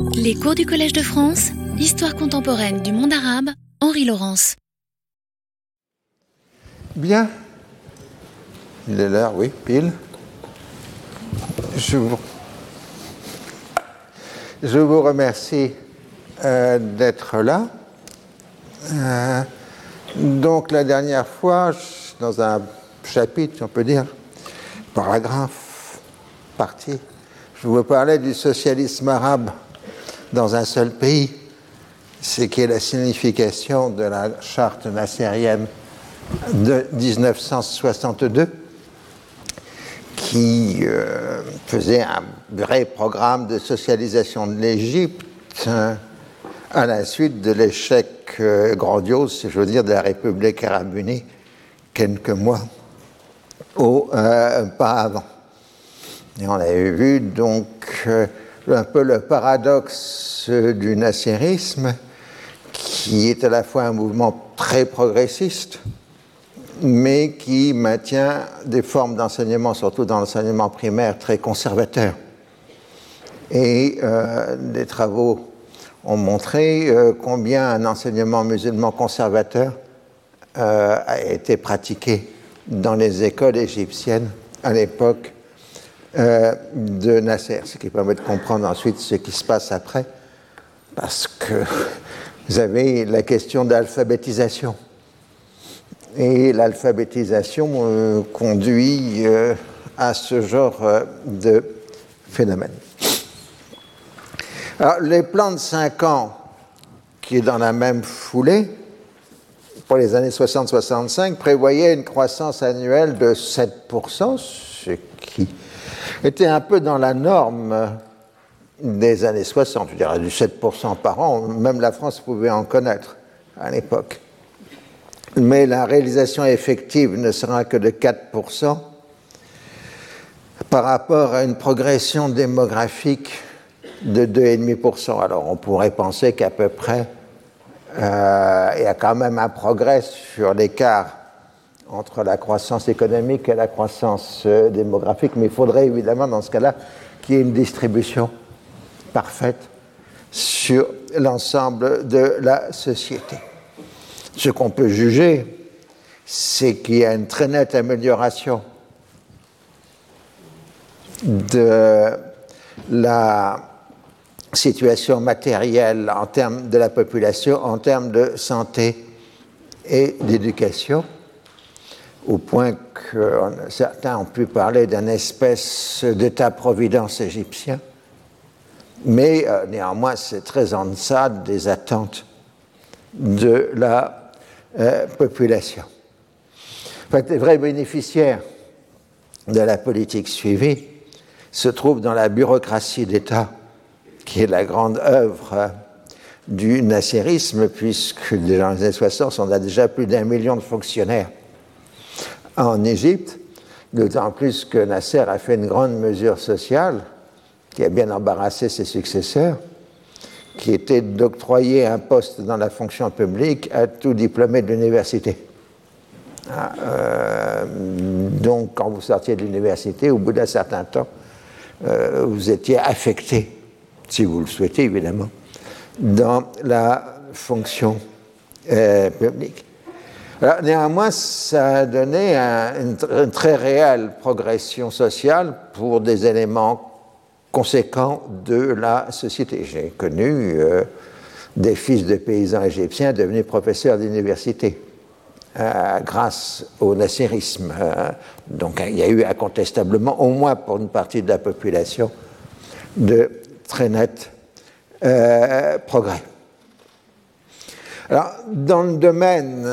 Les cours du Collège de France, Histoire contemporaine du monde arabe, Henri Laurence. Bien. Il est l'heure, oui, pile. Je vous, je vous remercie euh, d'être là. Euh, donc la dernière fois, dans un chapitre, on peut dire, paragraphe, partie, je vous parlais du socialisme arabe dans un seul pays, ce qui est la signification de la charte nassérienne de 1962, qui euh, faisait un vrai programme de socialisation de l'Égypte hein, à la suite de l'échec euh, grandiose, si je veux dire, de la République arabe unie quelques mois auparavant. Et on avait vu donc euh, un peu le paradoxe du nasserisme, qui est à la fois un mouvement très progressiste, mais qui maintient des formes d'enseignement, surtout dans l'enseignement primaire, très conservateurs. Et euh, des travaux ont montré euh, combien un enseignement musulman conservateur euh, a été pratiqué dans les écoles égyptiennes à l'époque euh, de Nasser, ce qui permet de comprendre ensuite ce qui se passe après, parce que vous avez la question d'alphabétisation. Et l'alphabétisation euh, conduit euh, à ce genre de phénomène. Alors, les plans de 5 ans, qui est dans la même foulée, pour les années 60-65, prévoyaient une croissance annuelle de 7%, ce qui était un peu dans la norme des années 60, je dirais du 7% par an, même la France pouvait en connaître à l'époque. Mais la réalisation effective ne sera que de 4% par rapport à une progression démographique de 2,5%. Alors on pourrait penser qu'à peu près, euh, il y a quand même un progrès sur l'écart entre la croissance économique et la croissance euh, démographique, mais il faudrait évidemment dans ce cas-là qu'il y ait une distribution parfaite sur l'ensemble de la société. Ce qu'on peut juger, c'est qu'il y a une très nette amélioration de la situation matérielle en termes de la population, en termes de santé et d'éducation au point que certains ont pu parler d'une espèce d'état-providence égyptien, mais euh, néanmoins c'est très en deçà des attentes de la euh, population. En fait, les vrais bénéficiaires de la politique suivie se trouvent dans la bureaucratie d'État, qui est la grande œuvre du nasserisme, puisque dans les années 60, on a déjà plus d'un million de fonctionnaires en Égypte, d'autant plus que Nasser a fait une grande mesure sociale qui a bien embarrassé ses successeurs, qui était d'octroyer un poste dans la fonction publique à tout diplômé de l'université. Ah, euh, donc, quand vous sortiez de l'université, au bout d'un certain temps, euh, vous étiez affecté, si vous le souhaitez évidemment, dans la fonction euh, publique néanmoins, ça a donné une, très réelle progression sociale pour des éléments conséquents de la société. J'ai connu euh, des fils de paysans égyptiens devenus professeurs d'université euh, grâce au nasserisme. Euh, donc il y a eu incontestablement, au moins pour une partie de la population, de très nets progrès. Alors, dans le domaine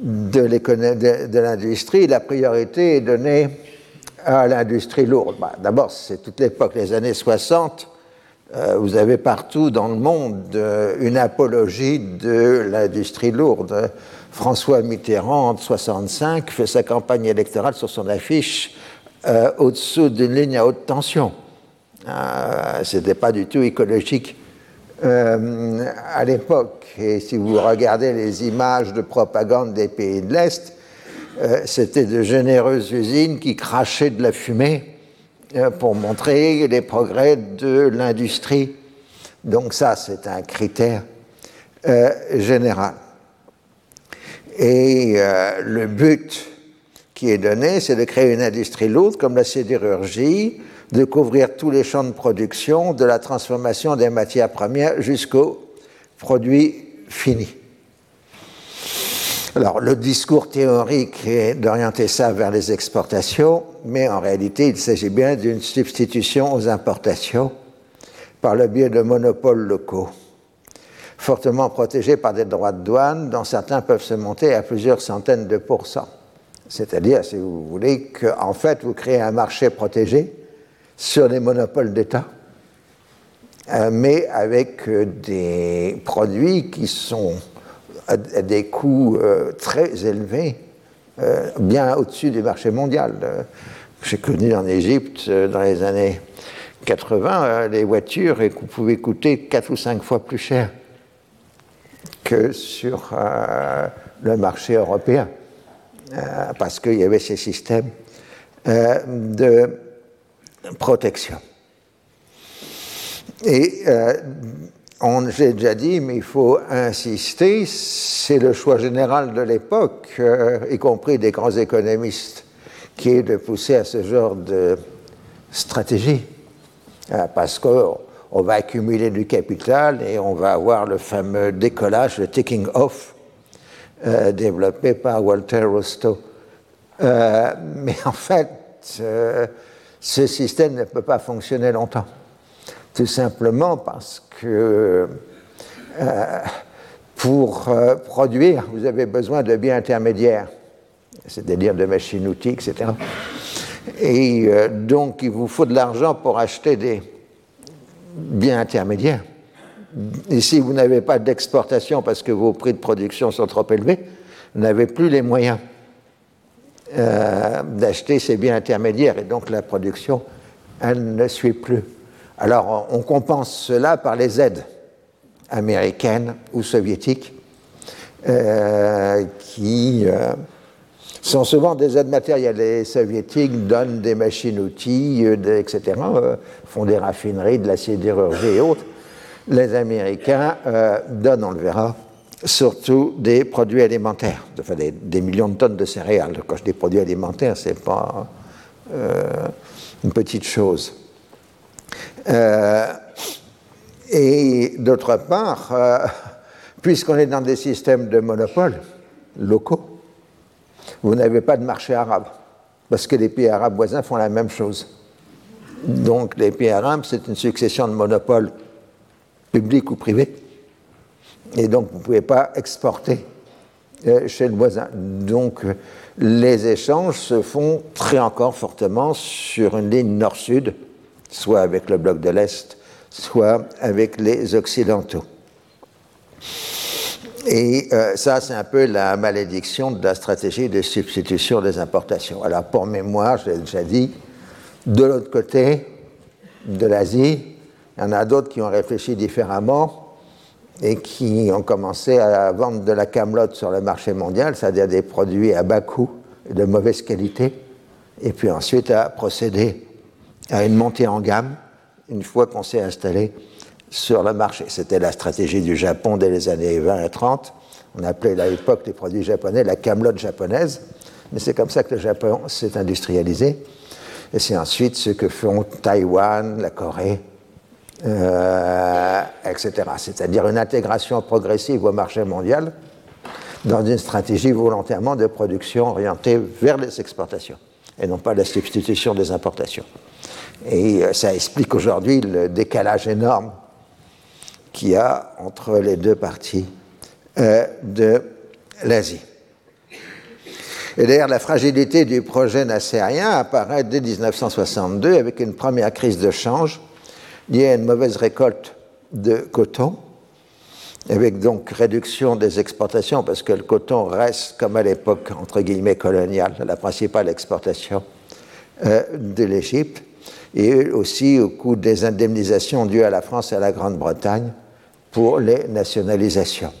de, l'industrie, la priorité est donnée à l'industrie lourde. Bah, d'abord, c'est toute l'époque, les années 60. Euh, vous avez partout dans le monde euh, une apologie de l'industrie lourde. François Mitterrand, en 65, fait sa campagne électorale sur son affiche euh, au-dessous d'une ligne à haute tension. Ce n'était pas du tout écologique euh, à l'époque. Et si vous regardez les images de propagande des pays de l'Est, euh, c'était de généreuses usines qui crachaient de la fumée euh, pour montrer les progrès de l'industrie. Donc ça, c'est un critère général. Et le but qui est donné, c'est de créer une industrie lourde comme la sidérurgie, de couvrir tous les champs de production, de la transformation des matières premières jusqu'aux produits finis. Alors, le discours théorique est d'orienter ça vers les exportations, mais en réalité, il s'agit bien d'une substitution aux importations par le biais de monopoles locaux, fortement protégés par des droits de douane, dont certains peuvent se monter à plusieurs centaines de pourcents. C'est-à-dire, si vous voulez, qu'en fait, vous créez un marché protégé sur des monopoles d'État, euh, mais avec euh, des produits qui sont à, des coûts euh, très élevés, bien au-dessus du marché mondial. J'ai connu en Égypte dans les années 80, les voitures pouvaient coûter 4 ou 5 fois plus cher que sur le marché européen, parce qu'il y avait ces systèmes de protection. Et j'ai déjà dit, mais il faut insister, c'est le choix général de l'époque, euh, y compris des grands économistes, qui est de pousser à ce genre de stratégie. Euh, parce qu'on va accumuler du capital et on va avoir le fameux décollage, le taking off, euh, développé par Walter Rostow. mais en fait, ce système ne peut pas fonctionner longtemps tout simplement parce que euh, pour euh, produire, vous avez besoin de biens intermédiaires, c'est-à-dire de machines-outils, etc. Et euh, donc, il vous faut de l'argent pour acheter des biens intermédiaires. Et si vous n'avez pas d'exportation parce que vos prix de production sont trop élevés, vous n'avez plus les moyens d'acheter ces biens intermédiaires et donc la production, elle ne suit plus. Alors on compense cela par les aides américaines ou soviétiques euh, qui euh, sont souvent des aides matérielles. Les soviétiques donnent des machines-outils, euh, etc., font des raffineries, de la sidérurgie et autres. Les Américains donnent, on le verra, surtout des produits alimentaires, des, millions de tonnes de céréales. Quand je dis produits alimentaires, ce n'est pas une petite chose. Euh, et d'autre part, euh, puisqu'on est dans des systèmes de monopole locaux, vous n'avez pas de marché arabe, parce que les pays arabes voisins font la même chose. Donc les pays arabes, c'est une succession de monopoles publics ou privés, et donc vous ne pouvez pas exporter euh, chez le voisin. Donc les échanges se font très encore fortement sur une ligne nord-sud, soit avec le bloc de l'Est, soit avec les Occidentaux. Et euh, ça, c'est un peu la malédiction de la stratégie de substitution des importations. Alors, pour mémoire, je l'ai déjà dit, de l'autre côté de l'Asie, il y en a d'autres qui ont réfléchi différemment et qui ont commencé à vendre de la camelote sur le marché mondial, c'est-à-dire des produits à bas coût de mauvaise qualité, et puis ensuite à procéder à une montée en gamme une fois qu'on s'est installé sur le marché. C'était la stratégie du Japon dès les années 20 et 30. On appelait à l'époque les produits japonais la camelote japonaise, mais c'est comme ça que le Japon s'est industrialisé. Et c'est ensuite ce que font Taïwan, la Corée, euh, etc. C'est-à-dire une intégration progressive au marché mondial dans une stratégie volontairement de production orientée vers les exportations et non pas la substitution des importations. Et euh, ça explique aujourd'hui le décalage énorme qu'il y a entre les deux parties euh, de l'Asie. Et d'ailleurs, la fragilité du projet nassérien apparaît dès 1962 avec une première crise de change liée à une mauvaise récolte de coton, avec donc réduction des exportations, parce que le coton reste, comme à l'époque, entre guillemets, coloniale, la principale exportation euh, de l'Égypte et aussi au coût des indemnisations dues à la France et à la Grande-Bretagne pour les nationalisations.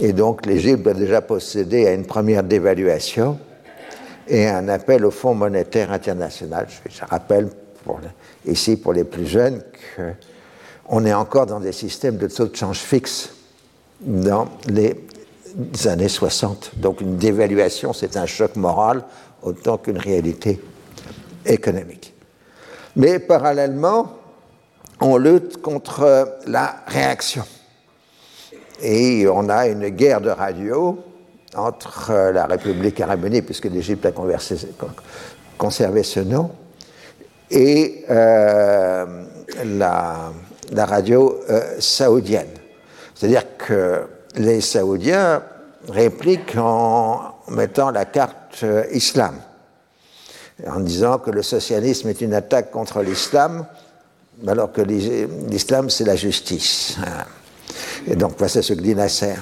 Et donc l'Égypte a déjà procédé à une première dévaluation et un appel au Fonds monétaire international. Je rappelle ici pour les plus jeunes qu'on est encore dans des systèmes de taux de change fixe dans les années 60. Donc une dévaluation, c'est un choc moral autant qu'une réalité économique. Mais parallèlement, on lutte contre la réaction. Et on a une guerre de radio entre la République arabe unie, puisque l'Égypte a conservé ce nom, et euh, la, radio euh, saoudienne. C'est-à-dire que les Saoudiens répliquent en mettant la carte euh, islam, en disant que le socialisme est une attaque contre l'islam, alors que l'islam c'est la justice. Et donc, voici ce que dit Nasser.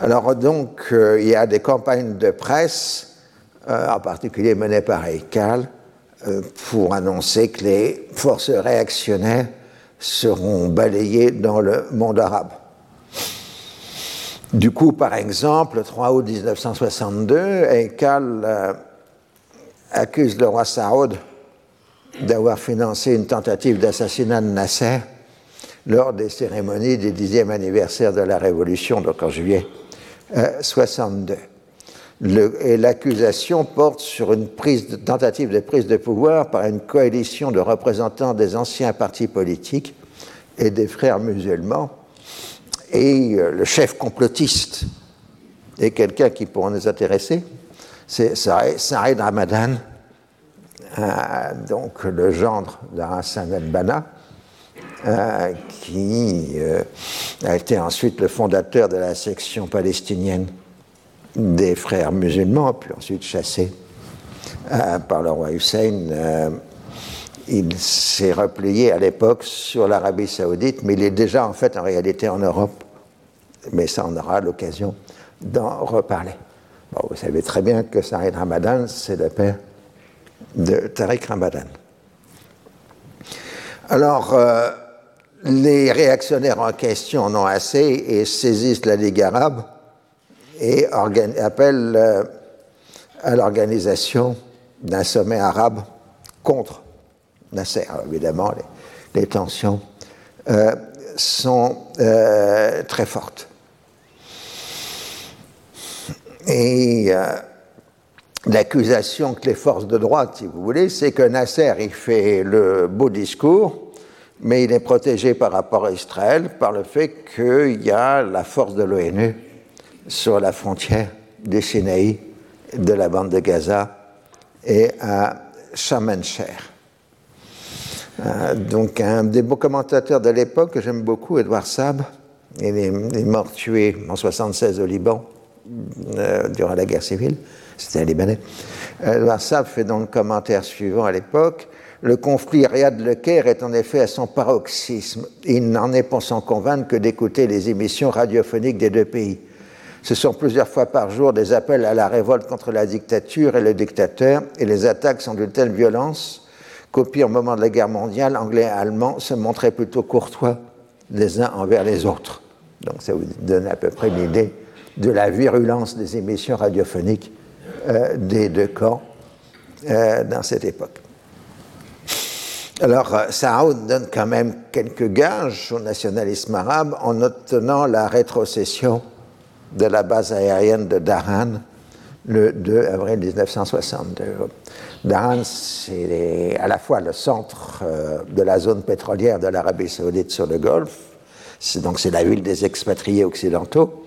Alors, donc, il y a des campagnes de presse, en particulier menées par EICAL, euh, pour annoncer que les forces réactionnaires seront balayées dans le monde arabe. Du coup, par exemple, le 3 août 1962, EICAL accuse le roi Saoud d'avoir financé une tentative d'assassinat de Nasser lors des cérémonies du dixième anniversaire de la Révolution, donc en juillet 62. Et l'accusation porte sur une tentative de prise de pouvoir par une coalition de représentants des anciens partis politiques et des frères musulmans. Et euh, le chef complotiste est quelqu'un qui pourrait nous intéresser, c'est Saïd Ramadan, euh, donc le gendre d'Arassan el-Banna, euh, qui euh, a été ensuite le fondateur de la section palestinienne des frères musulmans, puis ensuite chassé euh, par le roi Hussein. il s'est replié à l'époque sur l'Arabie saoudite, mais il est déjà en fait en réalité en Europe. Mais ça, on aura l'occasion d'en reparler. vous savez très bien que Saïd Ramadan, c'est le père de Tariq Ramadan. Alors, les réactionnaires en question en ont assez et saisissent la Ligue arabe et appellent euh, à l'organisation d'un sommet arabe contre Nasser. évidemment, les, tensions euh, sont euh, très fortes. Et l'accusation que les forces de droite, si vous voulez, c'est que Nasser, il fait le beau discours, mais il est protégé par rapport à Israël par le fait qu'il y a la force de l'ONU sur la frontière du Sinaï, de la bande de Gaza et à Shamencher. Euh, donc un des beaux commentateurs de l'époque que j'aime beaucoup, Edouard Sab, il est, mort tué en 76 au Liban euh, durant la guerre civile, c'était un Libanais. Edouard Sab fait donc le commentaire suivant à l'époque le conflit Riyad-Le Caire est en effet à son paroxysme. Il n'en est pas sans convaincre que d'écouter les émissions radiophoniques des deux pays. Ce sont plusieurs fois par jour des appels à la révolte contre la dictature et le dictateur, et les attaques sont d'une telle violence qu'au pire moment de la guerre mondiale, Anglais et Allemands se montraient plutôt courtois les uns envers les autres. Donc ça vous donne à peu près une idée de la virulence des émissions radiophoniques euh, des deux camps euh, dans cette époque. Alors, euh, Saoud donne quand même quelques gages au nationalisme arabe en obtenant la rétrocession de la base aérienne de Daran le 2 avril 1962. Daran, c'est à la fois le centre euh, de la zone pétrolière de l'Arabie saoudite sur le Golfe, donc c'est la ville des expatriés occidentaux,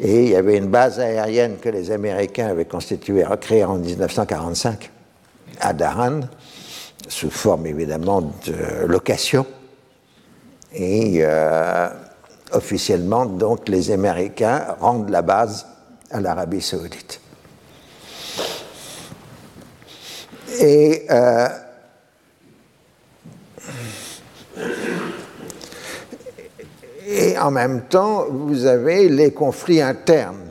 et il y avait une base aérienne que les Américains avaient constituée, recréée en 1945 à Daran, sous forme évidemment de location. Et euh, officiellement, donc, les Américains rendent la base à l'Arabie saoudite. Et euh, et en même temps, vous avez les conflits internes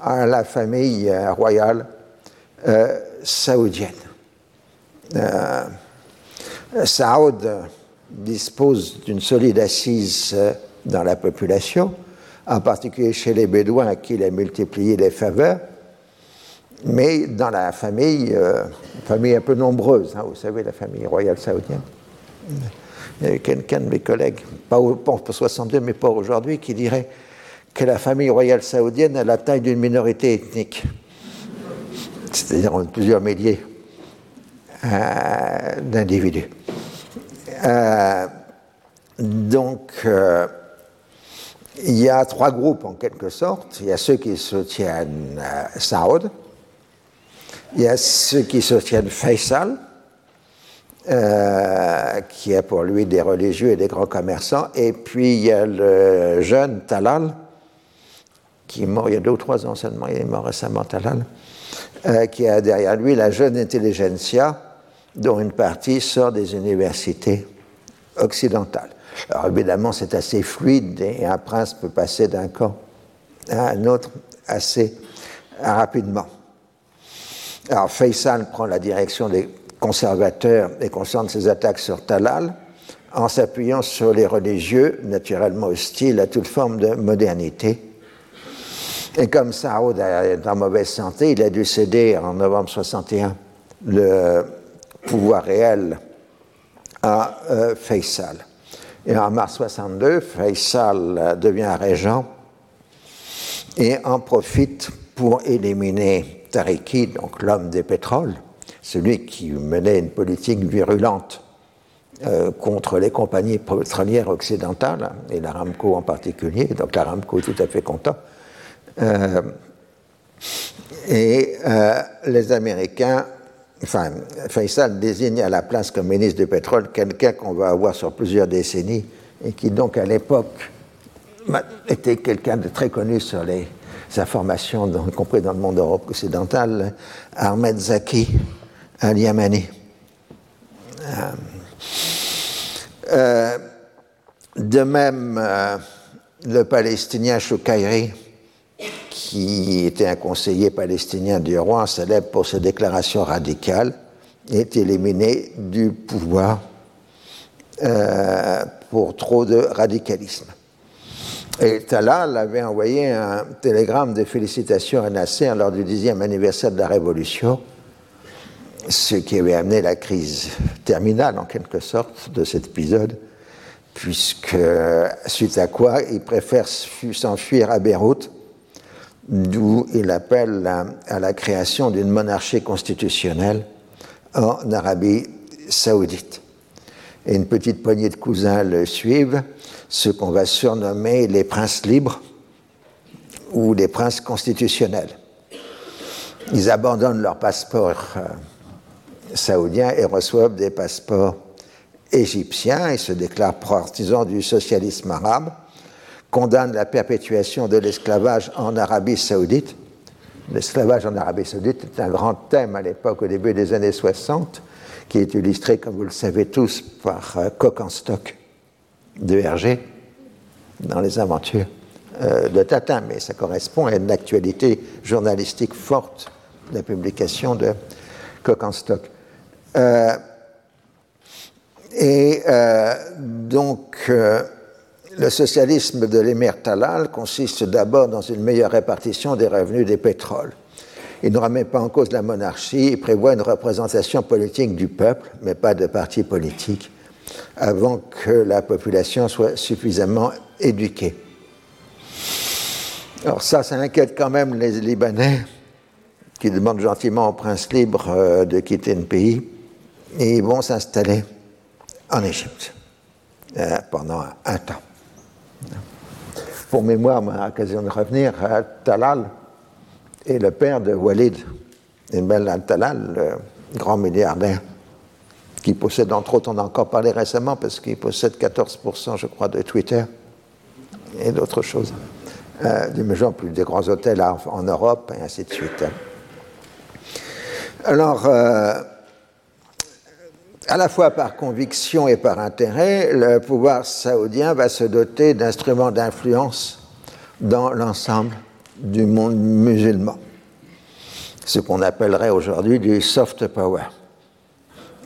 à la famille royale euh, saoudienne. Euh, Saoud dispose d'une solide assise euh, dans la population, en particulier chez les Bédouins à qui il a multiplié les faveurs. mais dans la famille, famille un peu nombreuse, hein, vous savez, la famille royale saoudienne. Il y avait quelqu'un de mes collègues, pas pour 62, mais pas aujourd'hui, qui dirait que la famille royale saoudienne a la taille d'une minorité ethnique, c'est-à-dire plusieurs milliers euh, d'individus. Euh, donc, euh, il y a trois groupes en quelque sorte. Il y a ceux qui soutiennent Saoud, il y a ceux qui soutiennent Faisal, euh, qui est pour lui des religieux et des grands commerçants. Et puis il y a le jeune Talal, qui est mort il y a deux ou trois ans seulement, il est mort récemment, Talal, euh, qui a derrière lui la jeune intelligentsia, dont une partie sort des universités occidentales. Alors évidemment, c'est assez fluide et un prince peut passer d'un camp à un autre assez rapidement. Alors Faisal prend la direction des conservateurs et concentre ses attaques sur Talal en s'appuyant sur les religieux, naturellement hostiles à toute forme de modernité. Et comme Saoud est en mauvaise santé, il a dû céder en novembre 61 le pouvoir réel à euh, Faisal. Et en mars 62, Faisal devient régent et en profite pour éliminer Tariki, donc l'homme des pétroles, celui qui menait une politique virulente euh, contre les compagnies pétrolières occidentales, et l'Aramco en particulier, donc l'Aramco est tout à fait content. Euh, et euh, les Américains, enfin, Faisal désigne à la place comme ministre du pétrole quelqu'un qu'on va avoir sur plusieurs décennies, et qui donc à l'époque était quelqu'un de très connu sur les informations, y compris dans le monde occidental, Ahmed Zaki, al Yamani. Euh, euh, de même, euh, le Palestinien Choukairi, qui était un conseiller palestinien du roi, célèbre pour ses déclarations radicales, est éliminé du pouvoir pour trop de radicalisme. Et Talal avait envoyé un télégramme de félicitations à Nasser lors du dixième anniversaire de la Révolution, ce qui avait amené la crise terminale en quelque sorte de cet épisode, puisque suite à quoi il préfère s'enfuir à Beyrouth, d'où il appelle à la création d'une monarchie constitutionnelle en Arabie saoudite. Et une petite poignée de cousins le suivent, ce qu'on va surnommer les princes libres ou les princes constitutionnels. Ils abandonnent leur passeport euh, saoudiens et reçoivent des passeports égyptiens et se déclarent partisans du socialisme arabe, condamnent la perpétuation de l'esclavage en Arabie saoudite. L'esclavage en Arabie saoudite est un grand thème à l'époque, au début des années 60, qui est illustré, comme vous le savez tous, par euh, Coq en stock de Hergé dans les aventures euh, de Tatin, mais ça correspond à une actualité journalistique forte, la publication de Coq en stock. Euh, et donc, le socialisme de l'émir Talal consiste d'abord dans une meilleure répartition des revenus des pétroles. Il ne remet pas en cause la monarchie, il prévoit une représentation politique du peuple, mais pas de parti politique, avant que la population soit suffisamment éduquée. Alors ça, ça inquiète quand même les Libanais, qui demandent gentiment au prince libre de quitter le pays et ils vont s'installer en Égypte euh, pendant un, temps. Pour mémoire, à l'occasion de revenir, à Talal est le père de Walid Ibn al-Talal, le grand milliardaire, qui possède, entre autres, on a encore parlé récemment, parce qu'il possède 14%, je crois, de Twitter et d'autres choses, euh, du genre plus des grands hôtels en, Europe, et ainsi de suite. Alors, euh, à la fois par conviction et par intérêt, le pouvoir saoudien va se doter d'instruments d'influence dans l'ensemble du monde musulman, ce qu'on appellerait aujourd'hui du soft power.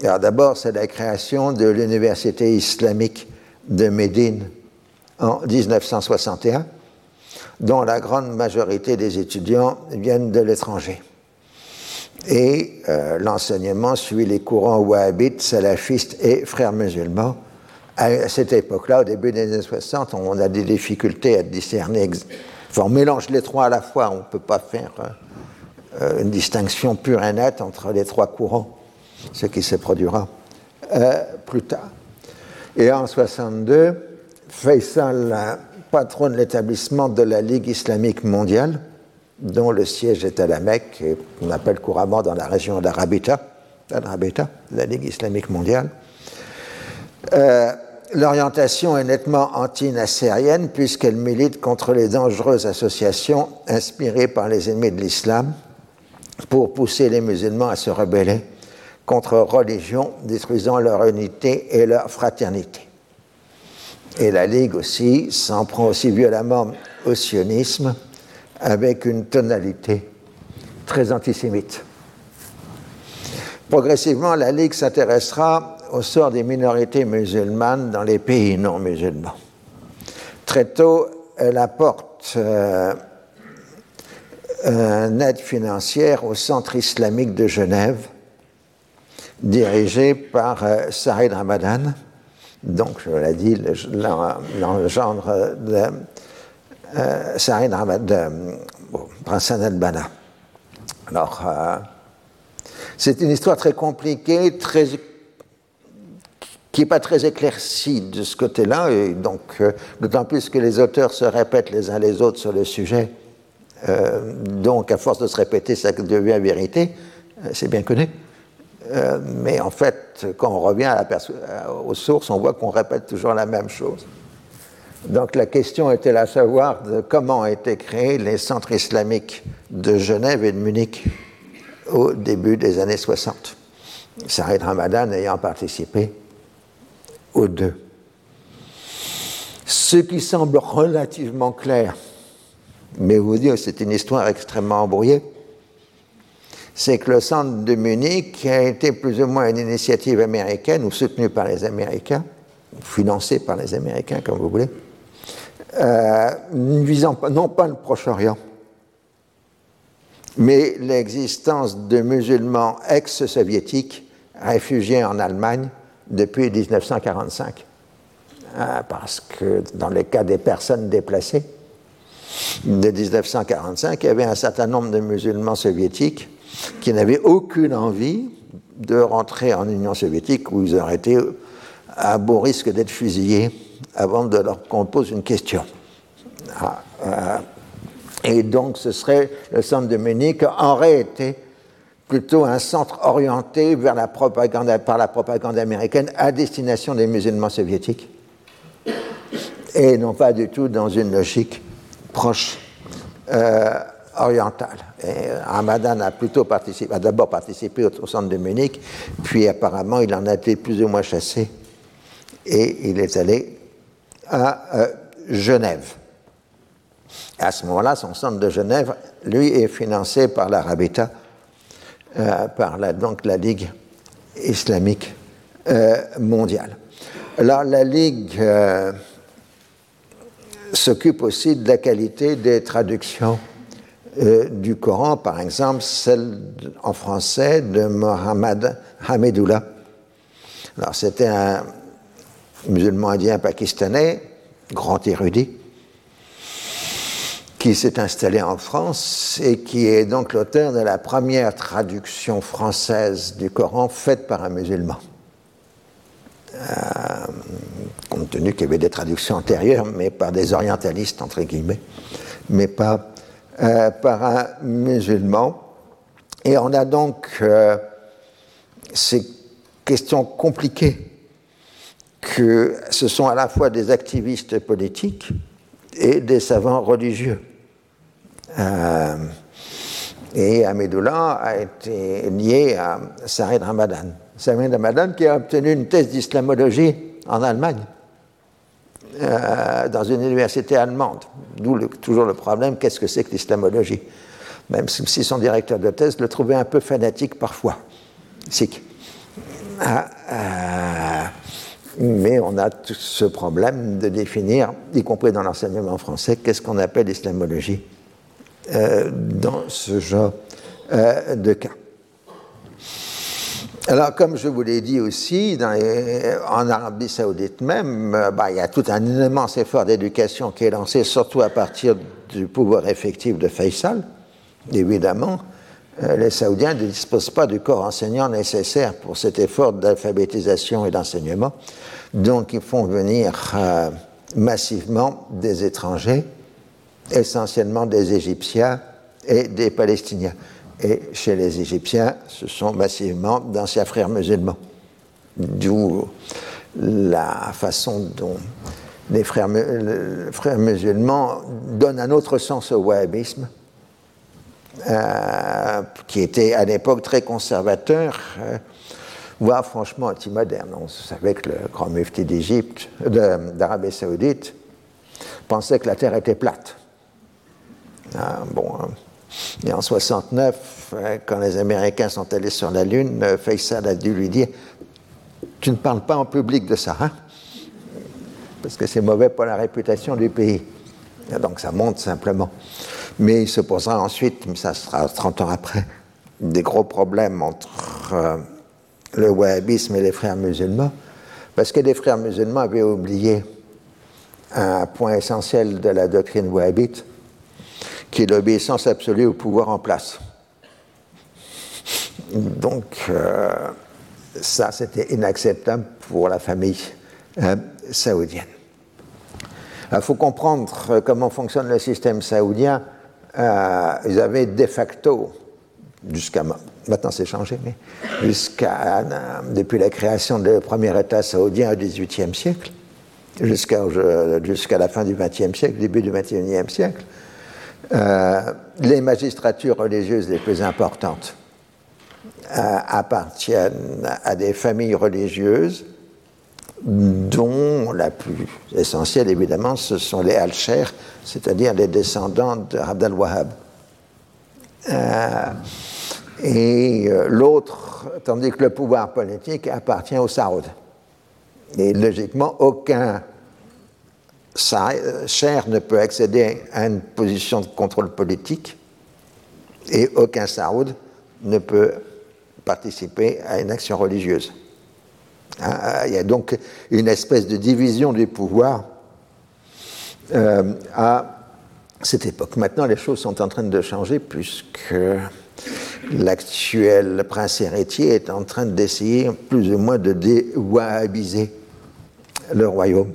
D'abord, c'est la création de l'université islamique de Médine en 1961, dont la grande majorité des étudiants viennent de l'étranger. Et euh, l'enseignement suit les courants wahhabites, salafistes et frères musulmans. À cette époque-là, au début des années 60, on a des difficultés à discerner. Enfin, on mélange les trois à la fois, on ne peut pas faire euh, une distinction pure et nette entre les trois courants, ce qui se produira euh, plus tard. Et en 62, Faisal, patron de l'établissement de la Ligue islamique mondiale, dont le siège est à la Mecque, et qu'on appelle couramment dans la région d'Arabita, la Ligue islamique mondiale. Euh, l'orientation est nettement anti-nassérienne puisqu'elle milite contre les dangereuses associations inspirées par les ennemis de l'islam pour pousser les musulmans à se rebeller contre religion, détruisant leur unité et leur fraternité. Et la Ligue aussi s'en prend aussi violemment au sionisme avec une tonalité très antisémite. Progressivement, la Ligue s'intéressera au sort des minorités musulmanes dans les pays non musulmans. Très tôt, elle apporte euh, une aide financière au Centre islamique de Genève, dirigé par euh, Saïd Ramadan, donc je l'ai dit, le, genre de Prince al-Bana. Alors, euh, c'est une histoire très compliquée, qui n'est pas très éclaircie de ce côté-là, et donc euh, d'autant plus que les auteurs se répètent les uns les autres sur le sujet. Euh, donc, à force de se répéter, ça devient vérité. Euh, c'est bien connu. mais en fait, quand on revient aux sources, on voit qu'on répète toujours la même chose. Donc, la question était à savoir de comment ont été créés les centres islamiques de Genève et de Munich au début des années 60. Saïd Ramadan ayant participé aux deux. Ce qui semble relativement clair, mais vous dire c'est une histoire extrêmement embrouillée, c'est que le centre de Munich a été plus ou moins une initiative américaine ou soutenue par les Américains, financée par les Américains comme vous voulez, euh, visant non pas le Proche-Orient, mais l'existence de musulmans ex-soviétiques réfugiés en Allemagne depuis 1945. Euh, parce que dans les cas des personnes déplacées de 1945, il y avait un certain nombre de musulmans soviétiques qui n'avaient aucune envie de rentrer en Union soviétique où ils auraient été à beau risque d'être fusillés avant de leur qu'on pose une question. Ah, euh, et donc ce serait le centre de Munich aurait été plutôt un centre orienté vers la propagande, par la propagande américaine à destination des musulmans soviétiques, et non pas du tout dans une logique proche euh, orientale. Et Ramadan a plutôt participé, a d'abord participé au, centre de Munich, puis apparemment il en a été plus ou moins chassé, et il est allé à euh, Genève. À ce moment-là, son centre de Genève, lui, est financé par l'Arabita, euh, par la, donc la Ligue islamique euh, mondiale. Alors la Ligue euh, s'occupe aussi de la qualité des traductions du Coran, par exemple celle en français de Mohammad Hamidullah. Alors c'était un musulman indien pakistanais, grand érudit, qui s'est installé en France et qui est donc l'auteur de la première traduction française du Coran faite par un musulman. Euh, compte tenu qu'il y avait des traductions antérieures, mais par des orientalistes, entre guillemets, mais pas euh, par un musulman. Et on a donc euh, ces questions compliquées que ce sont à la fois des activistes politiques et des savants religieux. Euh, et Amidullah a été lié à Saïd Ramadan. Saïd Ramadan qui a obtenu une thèse d'islamologie en Allemagne, euh, dans une université allemande. D'où toujours le problème, qu'est-ce que c'est que l'islamologie? Même si son directeur de thèse le trouvait un peu fanatique parfois. Sikh. Ah, euh, mais on a tout ce problème de définir, y compris dans l'enseignement français, qu'est-ce qu'on appelle l'islamologie euh, dans ce genre euh, de cas. Alors, comme je vous l'ai dit aussi, en Arabie saoudite même, euh, bah, il y a tout un immense effort d'éducation qui est lancé, surtout à partir du pouvoir effectif de Faisal. Évidemment, les Saoudiens ne disposent pas du corps enseignant nécessaire pour cet effort d'alphabétisation et d'enseignement. Donc, ils font venir euh, massivement des étrangers, essentiellement des Égyptiens et des Palestiniens. Et chez les Égyptiens, ce sont massivement d'anciens frères musulmans. D'où la façon dont les frères, musulmans donnent un autre sens au wahhabisme, euh, qui était à l'époque très conservateur, euh, voire franchement anti-moderne. On savait que le grand mufti d'Égypte, d'Arabie saoudite, pensait que la Terre était plate. Ah, bon, hein. Et en 69, hein, quand les Américains sont allés sur la Lune, euh, Faisal a dû lui dire Tu ne parles pas en public de ça, hein? Parce que c'est mauvais pour la réputation du pays. donc ça monte simplement. Mais il se posera ensuite, mais ça sera 30 ans après, des gros problèmes entre euh, le wahhabisme et les frères musulmans, parce que les frères musulmans avaient oublié un point essentiel de la doctrine wahhabite, qui est l'obéissance absolue au pouvoir en place. Donc, euh, ça, c'était inacceptable pour la famille euh, saoudienne. Il faut comprendre comment fonctionne le système saoudien. Ils avaient de facto, jusqu'à maintenant c'est changé, mais jusqu'à depuis la création du premier État saoudien au XVIIIe siècle, jusqu'à jusqu'à la fin du XXe siècle, début du XXIe siècle, euh, les magistratures religieuses les plus importantes euh, appartiennent à des familles religieuses dont la plus essentielle, évidemment, ce sont les Al-Sher, c'est-à-dire les descendants de al-Wahhab. Euh, et l'autre, tandis que le pouvoir politique appartient aux Saouds. Et logiquement, aucun Cher ne peut accéder à une position de contrôle politique et aucun Saoud ne peut participer à une action religieuse. Il y a donc une espèce de division du pouvoir euh, à cette époque. Maintenant, les choses sont en train de changer puisque l'actuel prince héritier est en train d'essayer plus ou moins de déwahhabiser le royaume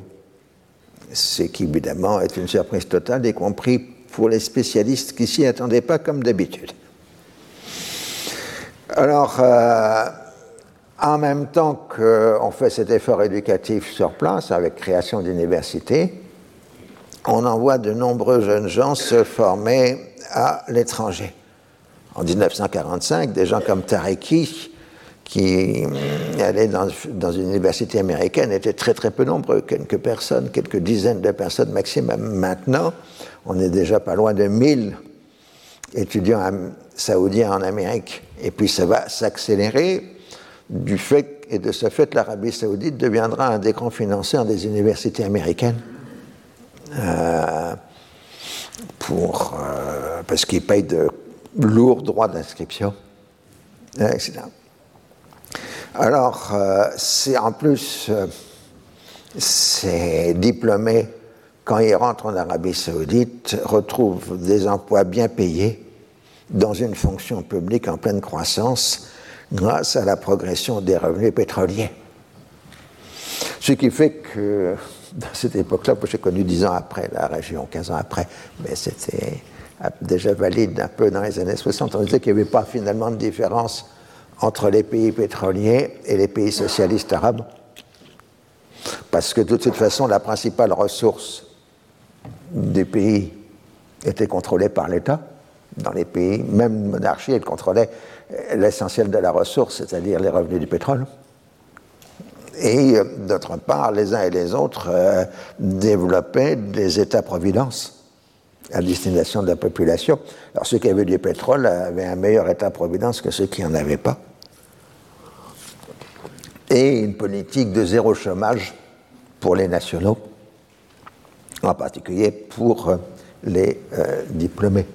ce qui évidemment est une surprise totale, y compris pour les spécialistes qui s'y attendaient pas comme d'habitude. Alors, euh, en même temps qu'on fait cet effort éducatif sur place avec création d'universités, on envoie de nombreux jeunes gens se former à l'étranger. En 1945, des gens comme Tareki qui allaient dans, dans, une université américaine étaient très très peu nombreux, quelques personnes, quelques dizaines de personnes maximum. Maintenant, on est déjà pas loin de 1000 étudiants saoudiens en Amérique. Et puis ça va s'accélérer du fait, et de ce fait, l'Arabie saoudite deviendra un des grands financeurs des universités américaines. Euh, pour, euh, parce qu'ils payent de lourds droits d'inscription, etc. Alors, euh, en plus, ces diplômés, quand ils rentrent en Arabie saoudite, retrouvent des emplois bien payés dans une fonction publique en pleine croissance grâce à la progression des revenus pétroliers. Ce qui fait que, dans cette époque-là, j'ai connu dix ans après la région, 15 ans après, mais c'était déjà valide un peu dans les années 60, on disait qu'il n'y avait pas finalement de différence entre les pays pétroliers et les pays socialistes arabes, parce que de toute façon, la principale ressource des pays était contrôlée par l'État. Dans les pays, même monarchie, elle contrôlait l'essentiel de la ressource, c'est-à-dire les revenus du pétrole. Et euh, d'autre part, les uns et les autres euh, développaient des États-providence à destination de la population. Alors ceux qui avaient du pétrole avaient un meilleur État-providence que ceux qui n'en avaient pas et une politique de zéro chômage pour les nationaux, en particulier pour euh, les diplômés.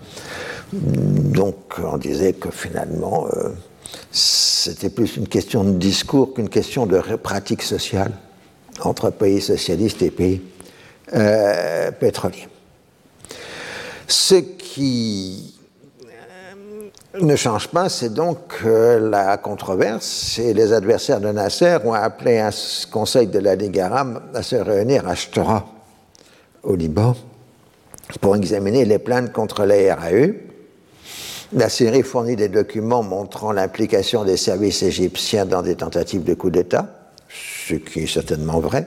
Donc on disait que finalement, euh, c'était plus une question de discours qu'une question de pratique sociale entre pays socialistes et pays euh, pétroliers. Ce qui euh, ne change pas, c'est donc la controverse et les adversaires de Nasser ont appelé un conseil de la Ligue arabe à se réunir à Shtora, au Liban, pour examiner les plaintes contre la RAE. La Syrie fournit des documents montrant l'implication des services égyptiens dans des tentatives de coup d'État, ce qui est certainement vrai.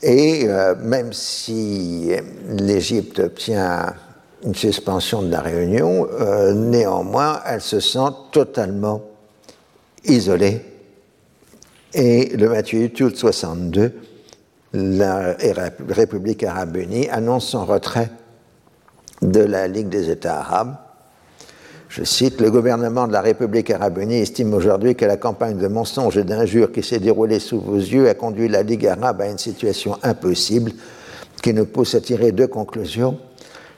Et euh, même si l'Égypte obtient une suspension de la réunion, euh, néanmoins, elle se sent totalement isolée. Et le 28 août 62, la République arabe unie annonce son retrait de la Ligue des États arabes. Je cite, Le gouvernement de la République arabe unie estime aujourd'hui que la campagne de mensonges et d'injures qui s'est déroulée sous vos yeux a conduit la Ligue arabe à une situation impossible qui nous pousse à tirer deux conclusions.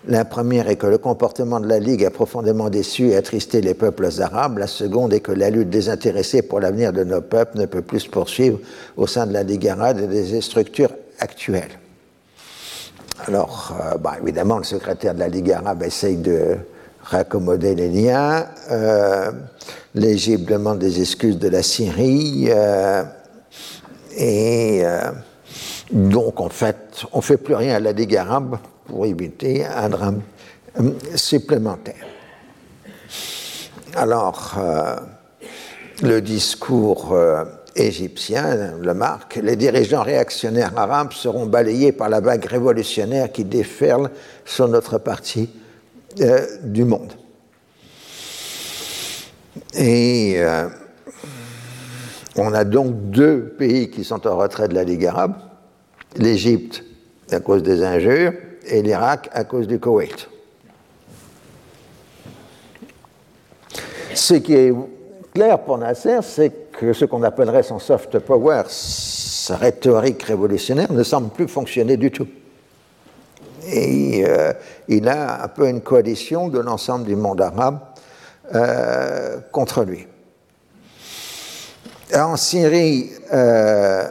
La première est que le comportement de la Ligue a profondément déçu et attristé les peuples arabes. La seconde est que la lutte désintéressée pour l'avenir de nos peuples ne peut plus se poursuivre au sein de la Ligue arabe et des structures actuelles. Alors, euh, bah, évidemment, le secrétaire de la Ligue arabe essaye de raccommoder les liens. Euh, L'Égypte des excuses de la Syrie. Euh, et donc, en fait, on ne fait plus rien à la Ligue arabe pour éviter un drame euh, supplémentaire. Alors, euh, le discours euh, égyptien le marque, les dirigeants réactionnaires arabes seront balayés par la vague révolutionnaire qui déferle sur notre partie du monde. Et on a donc deux pays qui sont en retrait de la Ligue arabe, l'Égypte à cause des injures et l'Irak à cause du Koweït. Ce qui est clair pour Nasser, c'est que ce qu'on appellerait son soft power, sa rhétorique révolutionnaire, ne semble plus fonctionner du tout. Et euh, il a un peu une coalition de l'ensemble du monde arabe euh, contre lui. En Syrie, euh,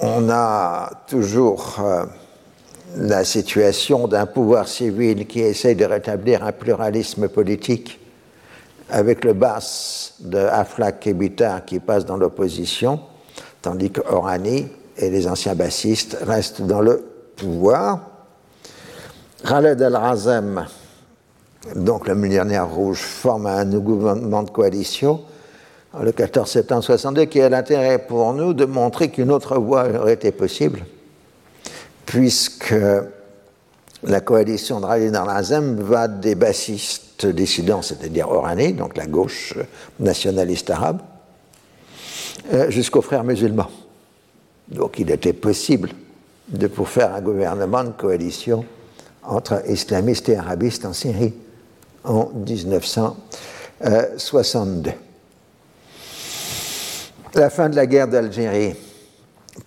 on a toujours la situation d'un pouvoir civil qui essaie de rétablir un pluralisme politique avec le bas de Aflaq et Bitar qui passe dans l'opposition, tandis que Orani et les anciens bassistes restent dans le pouvoir. Khaled al-Razem, donc le millionnaire rouge, forme un gouvernement de coalition le 14 septembre 62 qui a l'intérêt pour nous de montrer qu'une autre voie aurait été possible puisque la coalition de Rali Azem va des bassistes dissidents, c'est-à-dire Orani, donc la gauche nationaliste arabe, euh, jusqu'aux frères musulmans. Donc il était possible de pour faire un gouvernement de coalition entre islamistes et arabistes en Syrie en 1962. La fin de la guerre d'Algérie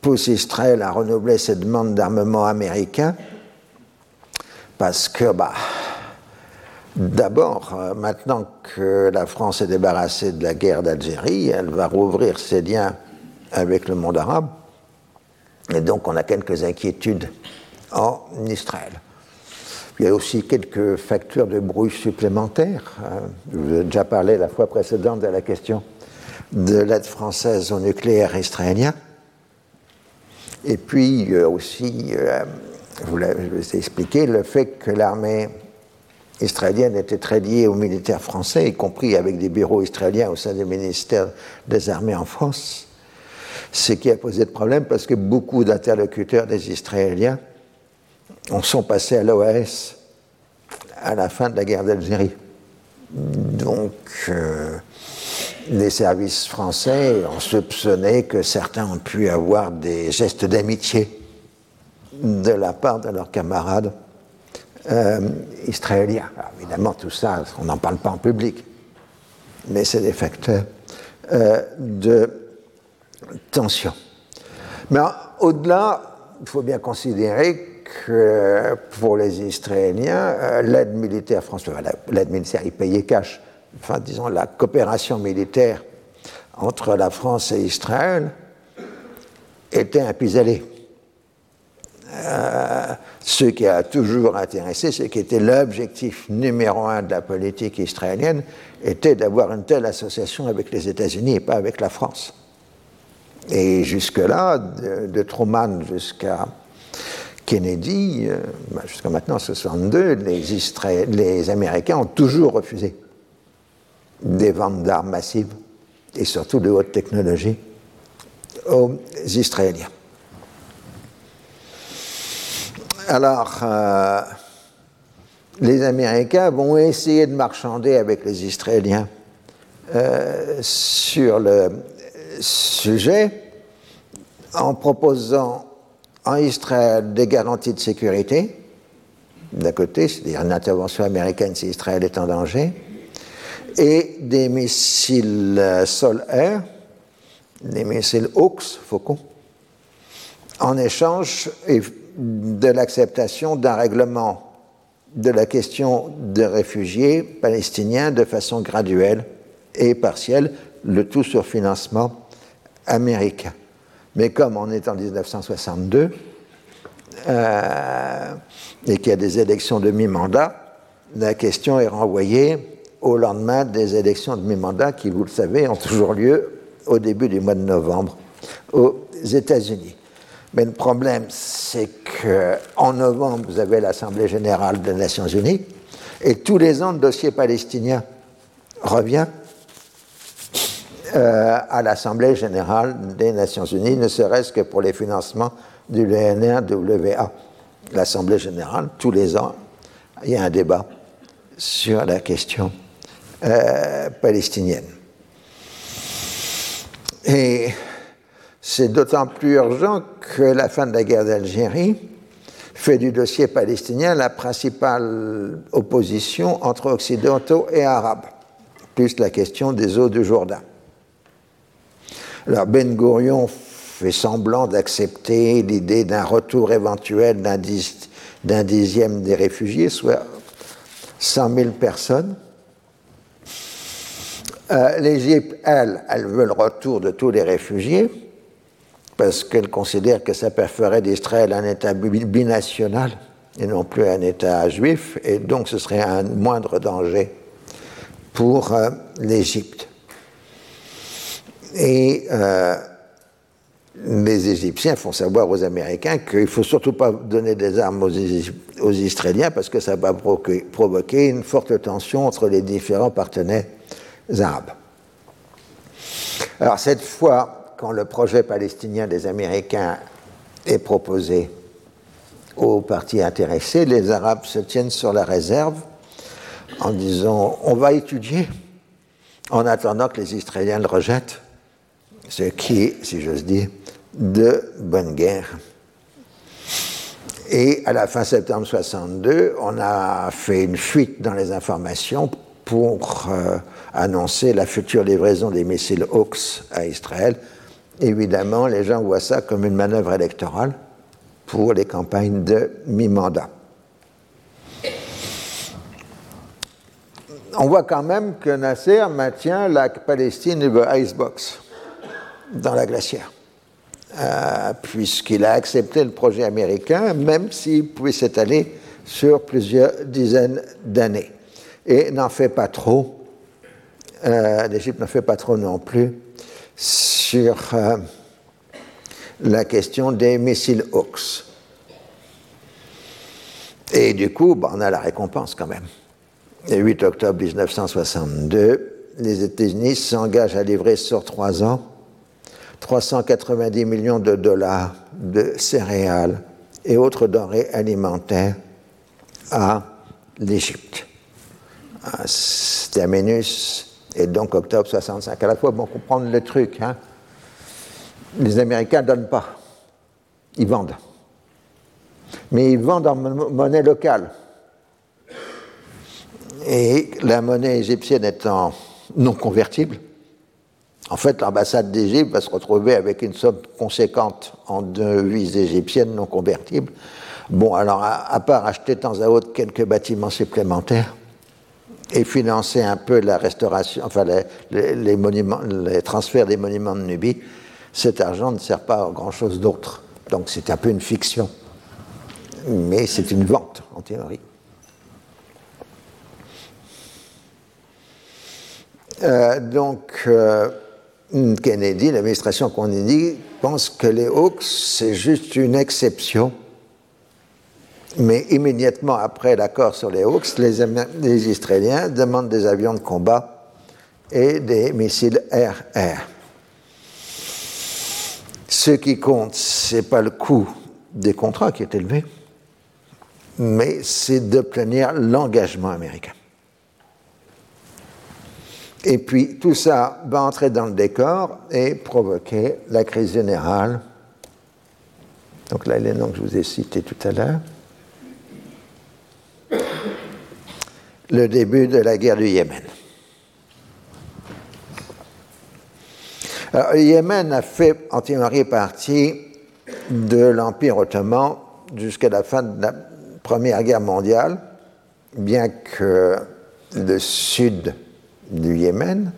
pousse Israël à renouveler ses demandes d'armement américain parce que, bah, d'abord, euh, maintenant que la France est débarrassée de la guerre d'Algérie, elle va rouvrir ses liens avec le monde arabe. Et donc, on a quelques inquiétudes en Israël. Il y a aussi quelques facteurs de bruit supplémentaires. Euh, je vous ai déjà parlé la fois précédente de la question de l'aide française au nucléaire israélien. Et puis aussi, euh, je vous l'ai expliqué, le fait que l'armée israélienne était très liée aux militaires français, y compris avec des bureaux israéliens au sein du ministère des Armées en France, ce qui a posé de problème parce que beaucoup d'interlocuteurs des Israéliens en sont passés à l'OAS à la fin de la guerre d'Algérie. Donc, euh, les services français ont soupçonné que certains ont pu avoir des gestes d'amitié de la part de leurs camarades euh, israéliens. évidemment, tout ça, on n'en parle pas en public, mais c'est des facteurs euh, de tension. Mais au-delà, il faut bien considérer que pour les Israéliens, euh, l'aide militaire française, l'aide militaire, ils payaient cash enfin disons la coopération militaire entre la France et Israël était un pis-aller. Euh, ce qui a toujours intéressé, ce qui était l'objectif numéro un de la politique israélienne, était d'avoir une telle association avec les États-Unis et pas avec la France. Et jusque-là, de, Truman jusqu'à Kennedy, euh, bah, jusqu'à maintenant 62, les, les Américains ont toujours refusé des ventes d'armes massives et surtout de haute technologie aux Israéliens. Alors, euh, les Américains vont essayer de marchander avec les Israéliens euh, sur le sujet en proposant en Israël des garanties de sécurité, d'un côté, c'est-à-dire une intervention américaine si Israël est en danger, et des missiles sol-air, des missiles Hawks, Faucon, en échange de l'acceptation d'un règlement de la question des réfugiés palestiniens de façon graduelle et partielle, le tout sur financement américain. Mais comme on est en 1962 euh, et qu'il y a des élections de mi-mandat, la question est renvoyée au lendemain des élections de mi-mandat qui, vous le savez, ont toujours lieu au début du mois de novembre aux États-Unis. Mais le problème, c'est qu'en novembre, vous avez l'Assemblée générale des Nations unies, et tous les ans, le dossier palestinien revient euh, à l'Assemblée générale des Nations unies, ne serait-ce que pour les financements du LNR-WA. L'Assemblée générale, tous les ans, il y a un débat sur la question euh, palestinienne. Et c'est d'autant plus urgent que la fin de la guerre d'Algérie fait du dossier palestinien la principale opposition entre occidentaux et arabes, plus la question des eaux du Jourdain. Alors Ben Gourion fait semblant d'accepter l'idée d'un retour éventuel d'un dixième des réfugiés, soit 100 000 personnes. Euh, L'Égypte, elle, elle veut le retour de tous les réfugiés parce qu'elle considère que ça ferait d'Israël un État binational et non plus un État juif, et donc ce serait un moindre danger pour euh, l'Égypte. Et euh, les Égyptiens font savoir aux Américains qu'il ne faut surtout pas donner des armes aux, Israéliens parce que ça va provoquer une forte tension entre les différents partenaires arabes. Alors cette fois, quand le projet palestinien des Américains est proposé aux partis intéressés, les Arabes se tiennent sur la réserve en disant on va étudier en attendant que les Israéliens le rejettent, ce qui si j'ose dire, de bonne guerre. Et à la fin septembre 62, on a fait une fuite dans les informations pour euh, annoncer la future livraison des missiles Hawks à Israël évidemment, les gens voient ça comme une manœuvre électorale pour les campagnes de mi-mandat. On voit quand même que Nasser maintient la Palestine Icebox dans la glacière, euh, puisqu'il a accepté le projet américain, même s'il pouvait s'étaler sur plusieurs dizaines d'années. Et n'en fait pas trop, euh, l'Égypte n'en fait pas trop non plus sur euh, la question des missiles Hawks. Et du coup, bah, on a la récompense quand même. Le 8 octobre 1962, les États-Unis s'engagent à livrer sur trois ans 390 millions de dollars de céréales et autres denrées alimentaires à l'Égypte. Terminus et donc octobre 65. À la fois, bon, comprendre le truc. Hein. Les Américains ne donnent pas. Ils vendent. Mais ils vendent en monnaie locale. Et la monnaie égyptienne étant non convertible, en fait, l'ambassade d'Égypte va se retrouver avec une somme conséquente en devises égyptiennes non convertibles. Bon, alors, à, part acheter de temps à autre quelques bâtiments supplémentaires, et financer un peu la restauration, enfin les, monuments, les transferts des monuments de Nubie, cet argent ne sert pas à grand-chose d'autre. Donc c'est un peu une fiction. Mais c'est une vente, en théorie. Euh, donc, euh, Kennedy, l'administration Kennedy, pense que les Hawks, c'est juste une exception. Mais immédiatement après l'accord sur les Hawks, les, Israéliens demandent des avions de combat et des missiles air-air. Ce qui compte, ce n'est pas le coût des contrats qui est élevé, mais c'est d'obtenir l'engagement américain. Et puis tout ça va entrer dans le décor et provoquer la crise générale. Donc là, les noms que je vous ai cités tout à l'heure. Le début de la guerre du Yémen. Alors, le Yémen a fait en théorie partie de l'Empire ottoman jusqu'à la fin de la Première Guerre mondiale, bien que le sud du Yémen,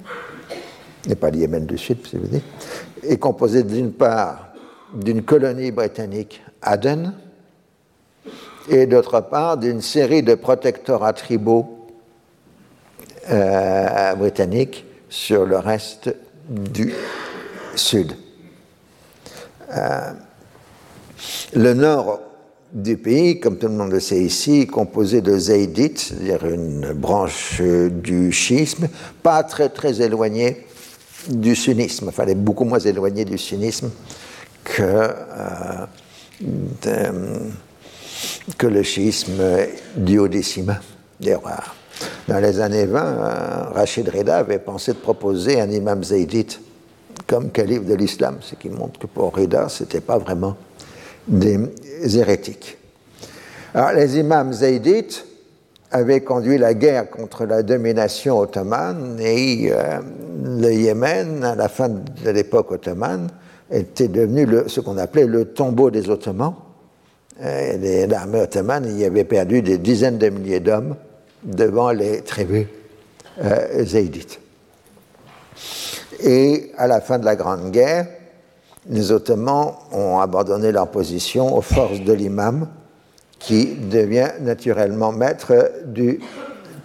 et pas le Yémen du Sud, si vous dites, est composé d'une part d'une colonie britannique, Aden, et d'autre part d'une série de protectorats tribaux euh, britanniques sur le reste du Sud. Euh, le nord du pays, comme tout le monde le sait ici, composé de Zaydites, c'est-à-dire une branche du schisme, pas très très éloignée du sunnisme, enfin elle est beaucoup moins éloignée du sunnisme que, euh, que le schisme duodécimain. Dans les années 20, euh, Rachid Reda avait pensé de proposer un imam zaydite comme calife de l'islam, ce qui montre que pour Reda, ce n'était pas vraiment des hérétiques. Alors, les imams zaydites avaient conduit la guerre contre la domination ottomane et euh, le Yémen, à la fin de l'époque ottomane, était devenu ce qu'on appelait le tombeau des Ottomans. L'armée ottomane y avait perdu des dizaines de milliers d'hommes devant les tribus euh, zaydites. Et à la fin de la Grande Guerre, les Ottomans ont abandonné leur position aux forces de l'imam, qui devient naturellement maître du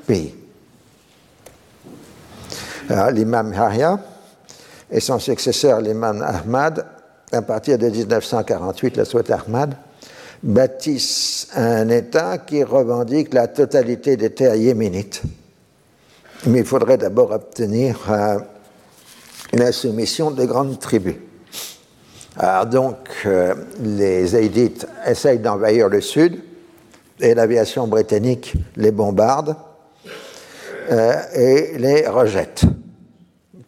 pays. L'imam Haria et son successeur, l'imam Ahmad, à partir de 1948, la Souet Ahmad, bâtissent un État qui revendique la totalité des terres yéménites. Mais il faudrait d'abord obtenir euh, la soumission de grandes tribus. Alors donc, euh, les Aïdites essayent d'envahir le sud et l'aviation britannique les bombarde euh, et les rejette.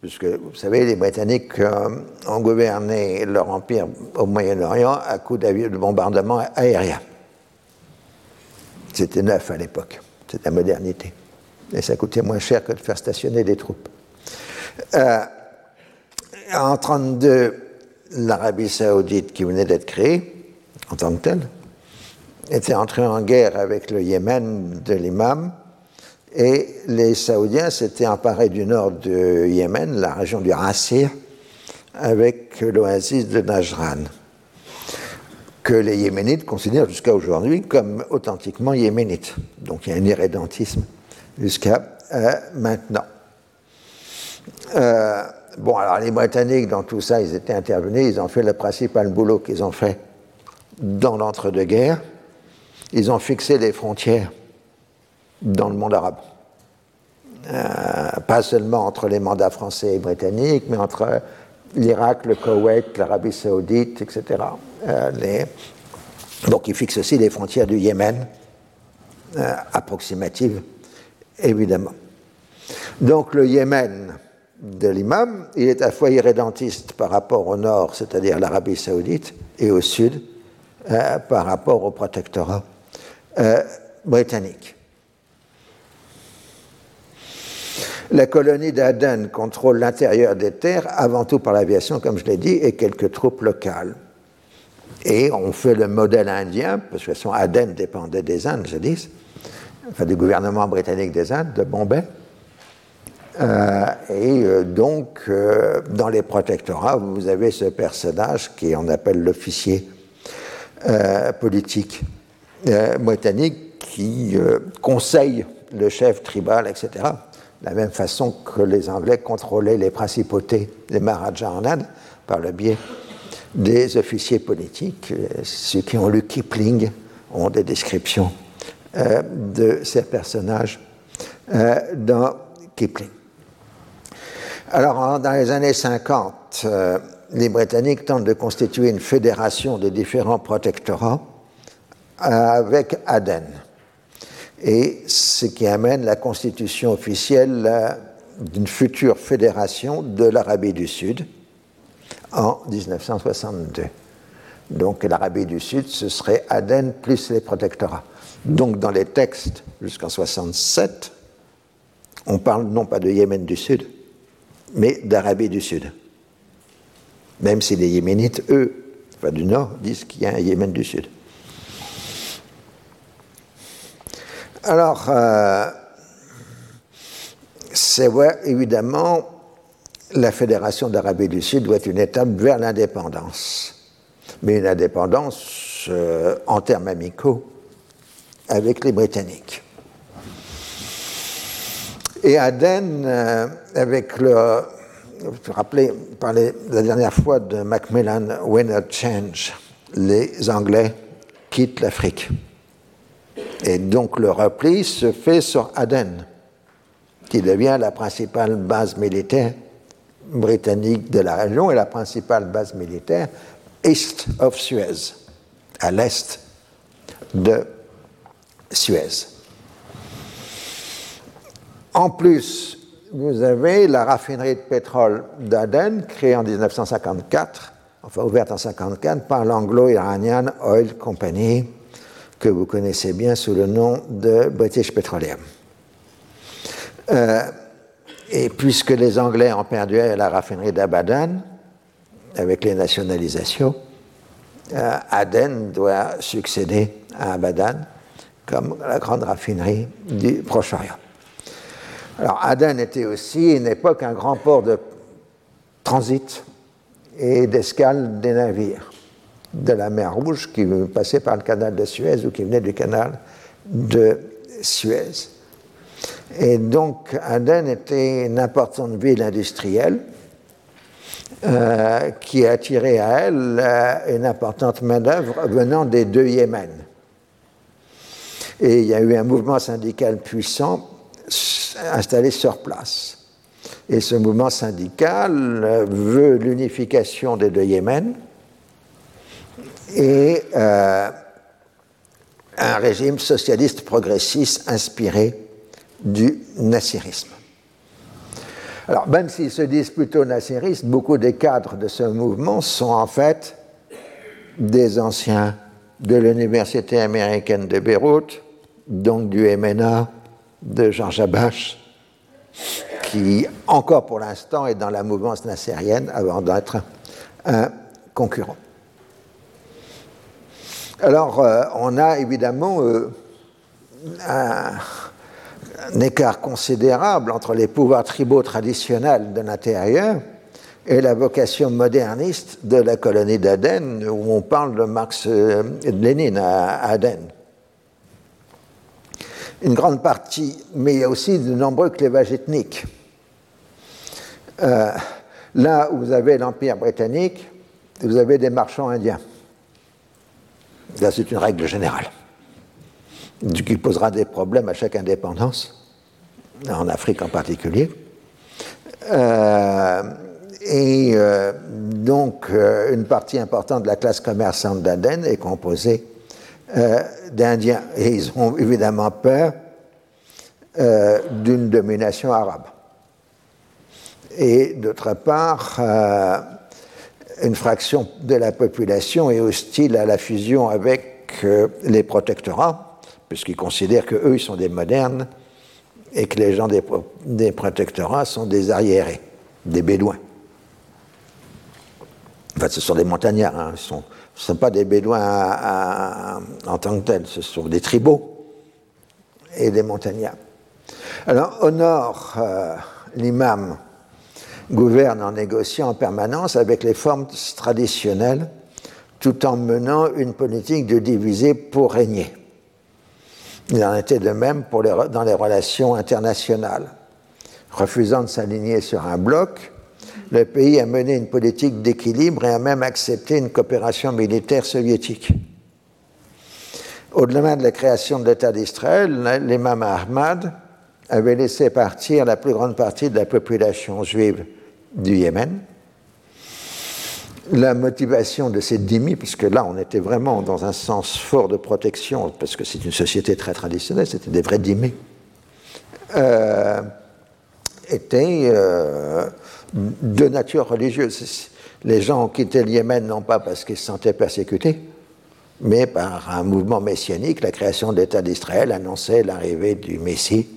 Puisque, vous savez, les Britanniques euh, ont gouverné leur empire au Moyen-Orient à coup de bombardement aérien. C'était neuf à l'époque, c'était la modernité. Et ça coûtait moins cher que de faire stationner des troupes. en 1932, l'Arabie saoudite qui venait d'être créée, en tant que telle, était entrée en guerre avec le Yémen de l'imam, et les Saoudiens s'étaient emparés du nord du Yémen, la région du Rassir, avec l'oasis de Najran, que les Yéménites considèrent jusqu'à aujourd'hui comme authentiquement yéménites. Donc il y a un irrédentisme jusqu'à euh, maintenant. Euh, Bon, alors les Britanniques, dans tout ça, ils étaient intervenus, ils ont fait le principal boulot qu'ils ont fait dans l'entre-deux-guerres. Ils ont fixé les frontières dans le monde arabe. Euh, pas seulement entre les mandats français et britanniques, mais entre l'Irak, le Koweït, l'Arabie saoudite, etc. Euh, donc ils fixent aussi les frontières du Yémen, euh, approximatives, évidemment. Donc le Yémen, de l'imam, il est à la fois irrédentiste par rapport au nord, c'est-à-dire l'Arabie saoudite, et au sud, euh, par rapport au protectorat euh, britannique. La colonie d'Aden contrôle l'intérieur des terres, avant tout par l'aviation, comme je l'ai dit, et quelques troupes locales. Et on fait le modèle indien, parce que son Aden dépendait des Indes, je dis, du gouvernement britannique des Indes, de Bombay. Euh, et euh, donc, euh, dans les protectorats, vous avez ce personnage qui on appelle l'officier politique britannique qui conseille le chef tribal, etc. De la même façon que les Anglais contrôlaient les principautés des Maharajas en Inde par le biais des officiers politiques. Ceux qui ont lu Kipling ont des descriptions de ces personnages dans Kipling. Alors, dans les années 50, euh, les Britanniques tentent de constituer une fédération de différents protectorats euh, avec Aden. Et ce qui amène la constitution officielle euh, d'une future fédération de l'Arabie du Sud en 1962. Donc l'Arabie du Sud, ce serait Aden plus les protectorats. Donc dans les textes jusqu'en 67, on parle non pas de Yémen du Sud, mais d'Arabie du Sud. Même si les Yéménites, eux, enfin du Nord, disent qu'il y a un Yémen du Sud. Alors, euh, c'est vrai, évidemment, la Fédération d'Arabie du Sud doit être une étape vers l'indépendance. Mais une indépendance euh, en termes amicaux avec les Britanniques. Et Aden, euh, avec le. Vous vous rappelez, parlait la dernière fois de Macmillan Winner Change. Les Anglais quittent l'Afrique. Et donc le repli se fait sur Aden, qui devient la principale base militaire britannique de la région et la principale base militaire east of Suez, à l'est de Suez. En plus, vous avez la raffinerie de pétrole d'Aden, créée en 1954, enfin ouverte en 1954 par l'Anglo-Iranian Oil Company, que vous connaissez bien sous le nom de British Petroleum. Euh, et puisque les Anglais ont perdu la raffinerie d'Abadan, avec les nationalisations, euh, Aden doit succéder à Abadan comme la grande raffinerie du Proche-Orient. Alors Aden était aussi une époque un grand port de transit et d'escale des navires de la mer Rouge qui passaient par le canal de Suez ou qui venaient du canal de Suez. Et donc Aden était une importante ville industrielle euh, qui attirait à elle euh, une importante main-d'œuvre venant des deux Yémen. Et il y a eu un mouvement syndical puissant installé sur place. Et ce mouvement syndical veut l'unification des deux Yémen et euh, un régime socialiste progressiste inspiré du nassirisme. Alors, même s'ils se disent plutôt nassiristes, beaucoup des cadres de ce mouvement sont en fait des anciens de l'Université américaine de Beyrouth, donc du MNA, de Georges Abache, qui, encore pour l'instant, est dans la mouvance nassérienne avant d'être un concurrent. Alors, euh, on a évidemment euh, un, écart considérable entre les pouvoirs tribaux traditionnels de l'intérieur et la vocation moderniste de la colonie d'Aden, où on parle de Marx euh, et de Lénine à Aden une grande partie, mais il y a aussi de nombreux clévages ethniques. Euh, là où vous avez l'Empire britannique, vous avez des marchands indiens. Là, c'est une règle générale, qui posera des problèmes à chaque indépendance, en Afrique en particulier. Euh, et euh, donc, une partie importante de la classe commerçante d'Aden est composée euh, d'Indiens. Et ils ont évidemment peur euh, d'une domination arabe. Et d'autre part, euh, une fraction de la population est hostile à la fusion avec les protectorats, puisqu'ils considèrent qu'eux, ils sont des modernes et que les gens des, des protectorats sont des arriérés, des bédouins. Enfin, ce sont des montagnards, hein. sont ce ne sont pas des Bédouins en tant que tels, ce sont des tribaux. et des montagnards. Alors, au nord, euh, l'imam gouverne en négociant en permanence avec les formes traditionnelles, tout en menant une politique de diviser pour régner. Il en était de même pour dans les relations internationales. Refusant de s'aligner sur un bloc, le pays a mené une politique d'équilibre et a même accepté une coopération militaire soviétique. Au-delà de la création de l'État d'Israël, l'imam Ahmad avait laissé partir la plus grande partie de la population juive du Yémen. La motivation de ces dhimmis, puisque là on était vraiment dans un sens fort de protection, parce que c'est une société très traditionnelle, c'était des vrais dhimmis, euh, était euh, de nature religieuse. Les gens ont quitté le Yémen non pas parce qu'ils se sentaient persécutés, mais par un mouvement messianique, la création de l'État d'Israël annonçait l'arrivée du Messie.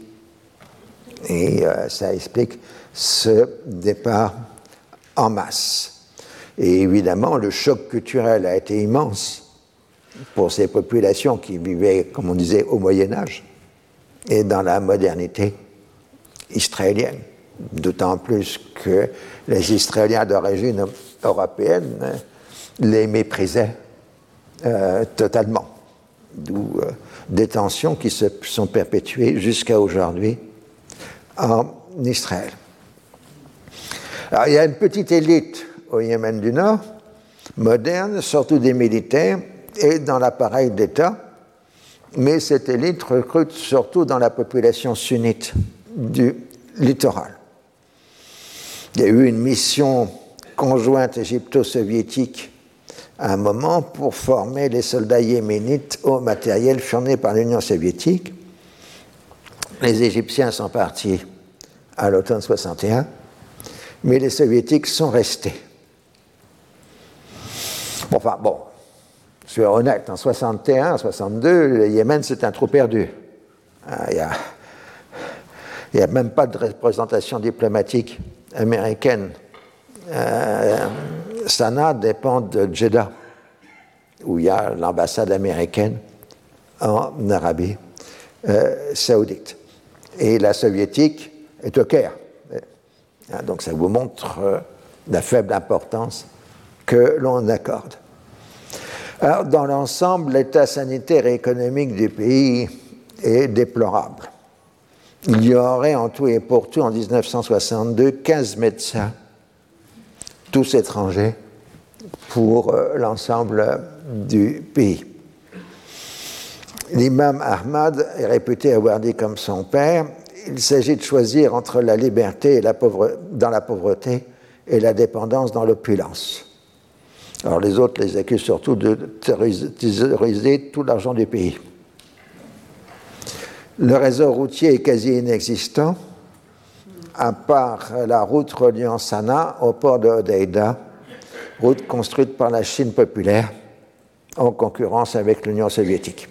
Et euh, ça explique ce départ en masse. Et évidemment, le choc culturel a été immense pour ces populations qui vivaient, comme on disait, au Moyen Âge et dans la modernité israélienne. D'autant plus que les Israéliens d'origine européenne les méprisaient euh, totalement. D'où euh, des tensions qui se sont perpétuées jusqu'à aujourd'hui en Israël. Il y a une petite élite au Yémen du Nord, moderne, surtout des militaires et dans l'appareil d'État, mais cette élite recrute surtout dans la population sunnite du littoral. Il y a eu une mission conjointe égypto-soviétique à un moment pour former les soldats yéménites au matériel fourni par l'Union soviétique. Les Égyptiens sont partis à l'automne 61 mais les soviétiques sont restés. Enfin bon, je suis honnête, en 61, 62, le Yémen c'est un trou perdu. Ah, il n'y a, même pas de représentation diplomatique américaine. Euh, Sanaa dépend de Jeddah, où il y a l'ambassade américaine en Arabie euh, saoudite. Et la soviétique est au Caire. Hein, donc ça vous montre euh, la faible importance que l'on accorde. Alors, dans l'ensemble, l'état sanitaire et économique du pays est déplorable. Il y aurait en tout et pour tout en 1962 15 médecins, tous étrangers, pour euh, l'ensemble du pays. L'imam Ahmad est réputé avoir dit comme son père il s'agit de choisir entre la liberté dans la pauvreté et la dépendance dans l'opulence. Alors les autres les accusent surtout de terroriser tout l'argent du pays. Le réseau routier est quasi inexistant, à part la route reliant Sanaa au port de Hodeida, route construite par la Chine populaire en concurrence avec l'Union soviétique.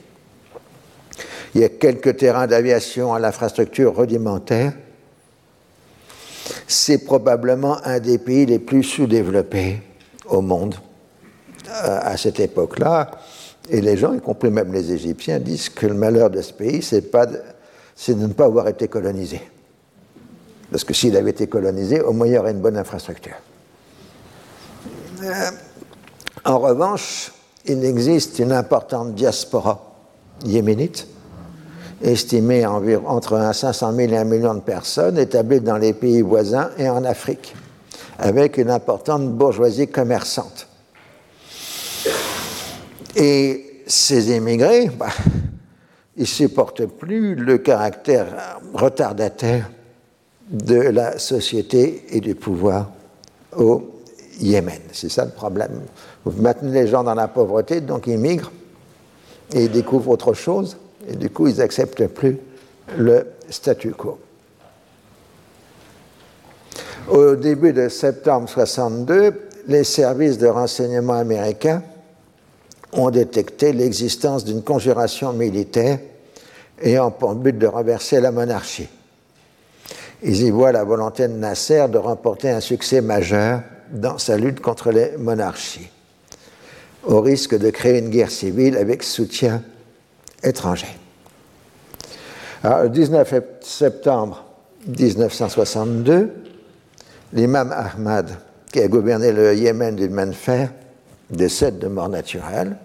Il y a quelques terrains d'aviation à l'infrastructure rudimentaire. C'est probablement un des pays les plus sous-développés au monde euh, à cette époque-là. Et les gens, y compris même les Égyptiens, disent que le malheur de ce pays, c'est de, ne pas avoir été colonisé. Parce que s'il avait été colonisé, au moins il y aurait une bonne infrastructure. Euh, en revanche, il existe une importante diaspora yéménite estimé environ entre 500 000 et 1 million de personnes, établies dans les pays voisins et en Afrique, avec une importante bourgeoisie commerçante. Et ces émigrés, bah, ils ne supportent plus le caractère retardataire de la société et du pouvoir au Yémen. C'est ça le problème. Vous maintenez les gens dans la pauvreté, donc ils migrent et ils découvrent autre chose et du coup, ils n'acceptent plus le statu quo. Au début de septembre 62, les services de renseignement américains ont détecté l'existence d'une conjuration militaire ayant pour but de renverser la monarchie. Ils y voient la volonté de Nasser de remporter un succès majeur dans sa lutte contre les monarchies, au risque de créer une guerre civile avec soutien étrangers. le 19 septembre 1962, l'imam Ahmad, qui a gouverné le Yémen d'une main de fer, décède de mort naturelle.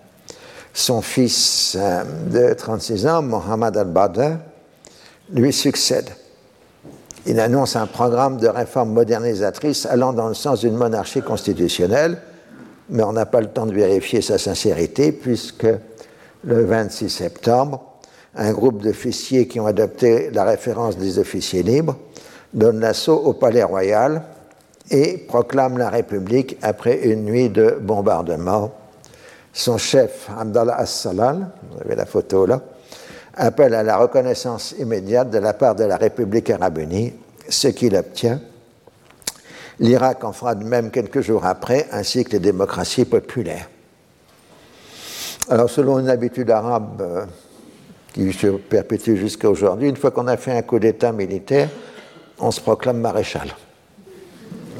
Son fils euh, de 36 ans, Mohamed al-Badr, lui succède. Il annonce un programme de réforme modernisatrice allant dans le sens d'une monarchie constitutionnelle, mais on n'a pas le temps de vérifier sa sincérité, puisque le 26 septembre, un groupe d'officiers qui ont adopté la référence des officiers libres donne l'assaut au palais royal et proclame la République après une nuit de bombardement. Son chef, Abdallah As-Salal, vous avez la photo là, appelle à la reconnaissance immédiate de la part de la République arabe unie, ce qu'il obtient. L'Irak en fera de même quelques jours après, ainsi que les démocraties populaires. Alors, selon une habitude arabe euh, qui se perpétue jusqu'à aujourd'hui, une fois qu'on a fait un coup d'État militaire, on se proclame maréchal.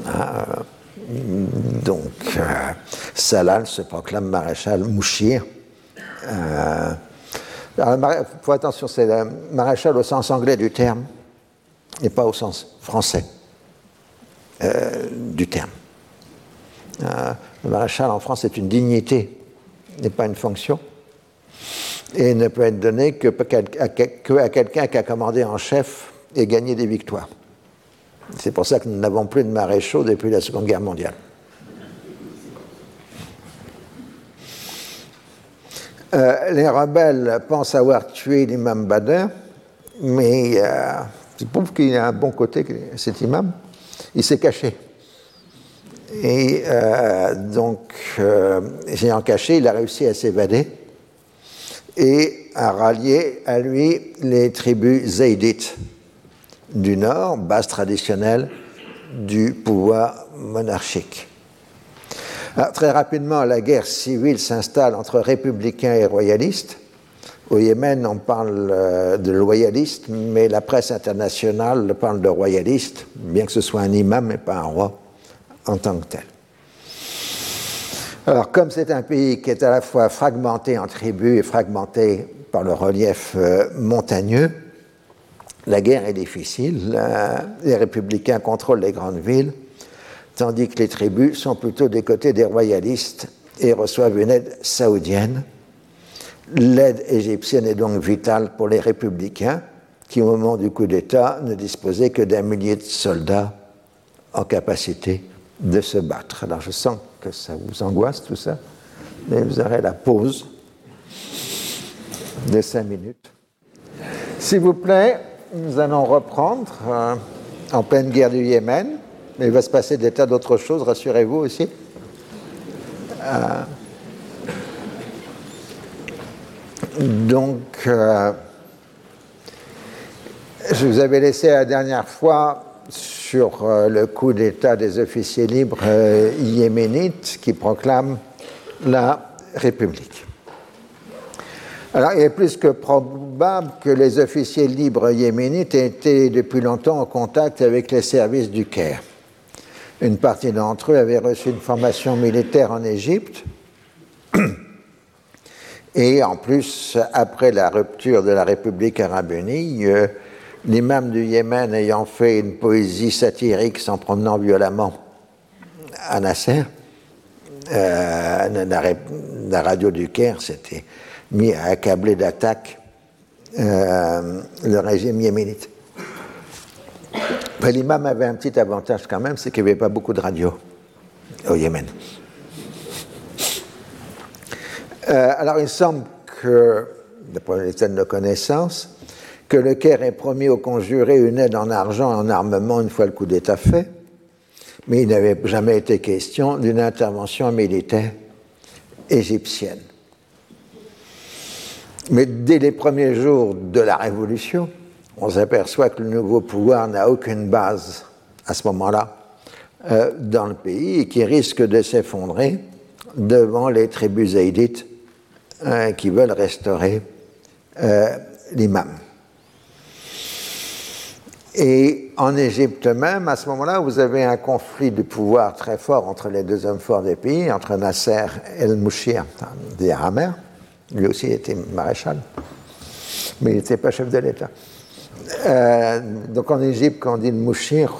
Ah, donc, euh, Salal se proclame maréchal Mouchir. Euh, attention, c'est maréchal au sens anglais du terme et pas au sens français euh, du terme. le maréchal en France est une dignité, n'est pas une fonction, et ne peut être donné que à quelqu'un qui a commandé en chef et gagné des victoires. C'est pour ça que nous n'avons plus de maréchaux depuis la Seconde Guerre mondiale. Euh, les rebelles pensent avoir tué l'imam Badr, mais euh, trouve qu'il a un bon côté, cet imam. Il s'est caché. Et euh, donc, ayant caché, il a réussi à s'évader et à rallier à lui les tribus zaydites du Nord, base traditionnelle du pouvoir monarchique. très rapidement, la guerre civile s'installe entre républicains et royalistes. Au Yémen, on parle euh, de loyalistes, mais la presse internationale parle de royalistes, bien que ce soit un imam et pas un roi en tant que tel. Alors, comme c'est un pays qui est à la fois fragmenté en tribus et fragmenté par le relief euh, montagneux, la guerre est difficile. Les républicains contrôlent les grandes villes, tandis que les tribus sont plutôt des côtés des royalistes et reçoivent une aide saoudienne. L'aide égyptienne est donc vitale pour les républicains, qui au moment du coup d'État ne disposaient que d'un millier de soldats en capacité de se battre. Alors je sens que ça vous angoisse tout ça, mais vous aurez la pause de cinq minutes. S'il vous plaît, nous allons reprendre euh, en pleine guerre du Yémen, mais il va se passer des tas d'autres choses, rassurez-vous aussi. Euh, donc, euh, je vous avais laissé la dernière fois sur le coup d'État des officiers libres yéménites qui proclament la République. Alors, il est plus que probable que les officiers libres yéménites aient été depuis longtemps en contact avec les services du Caire. Une partie d'entre eux avait reçu une formation militaire en Égypte. Et en plus, après la rupture de la République arabe unie, euh, l'imam du Yémen ayant fait une poésie satirique s'en promenant violemment à Nasser, euh, la, radio du Caire, c'était mis à accabler d'attaques euh, le régime yéménite. L'imam avait un petit avantage quand même, c'est qu'il n'y avait pas beaucoup de radios au Yémen. Euh, alors il semble que, d'après les de connaissance, que le Caire ait promis aux conjurés une aide en argent et en armement une fois le coup d'État fait, mais il n'avait jamais été question d'une intervention militaire égyptienne. Mais dès les premiers jours de la Révolution, on s'aperçoit que le nouveau pouvoir n'a aucune base à ce moment-là euh, dans le pays et qui risque de s'effondrer devant les tribus zaïdites euh, qui veulent restaurer euh, l'imam. Et en Égypte même, à ce moment-là, vous avez un conflit de pouvoir très fort entre les deux hommes forts des pays, entre Nasser et el-Mouchir des Hamer, lui aussi était maréchal, mais il n'était pas chef de l'État. Euh, donc en Égypte, quand on dit le mouchir,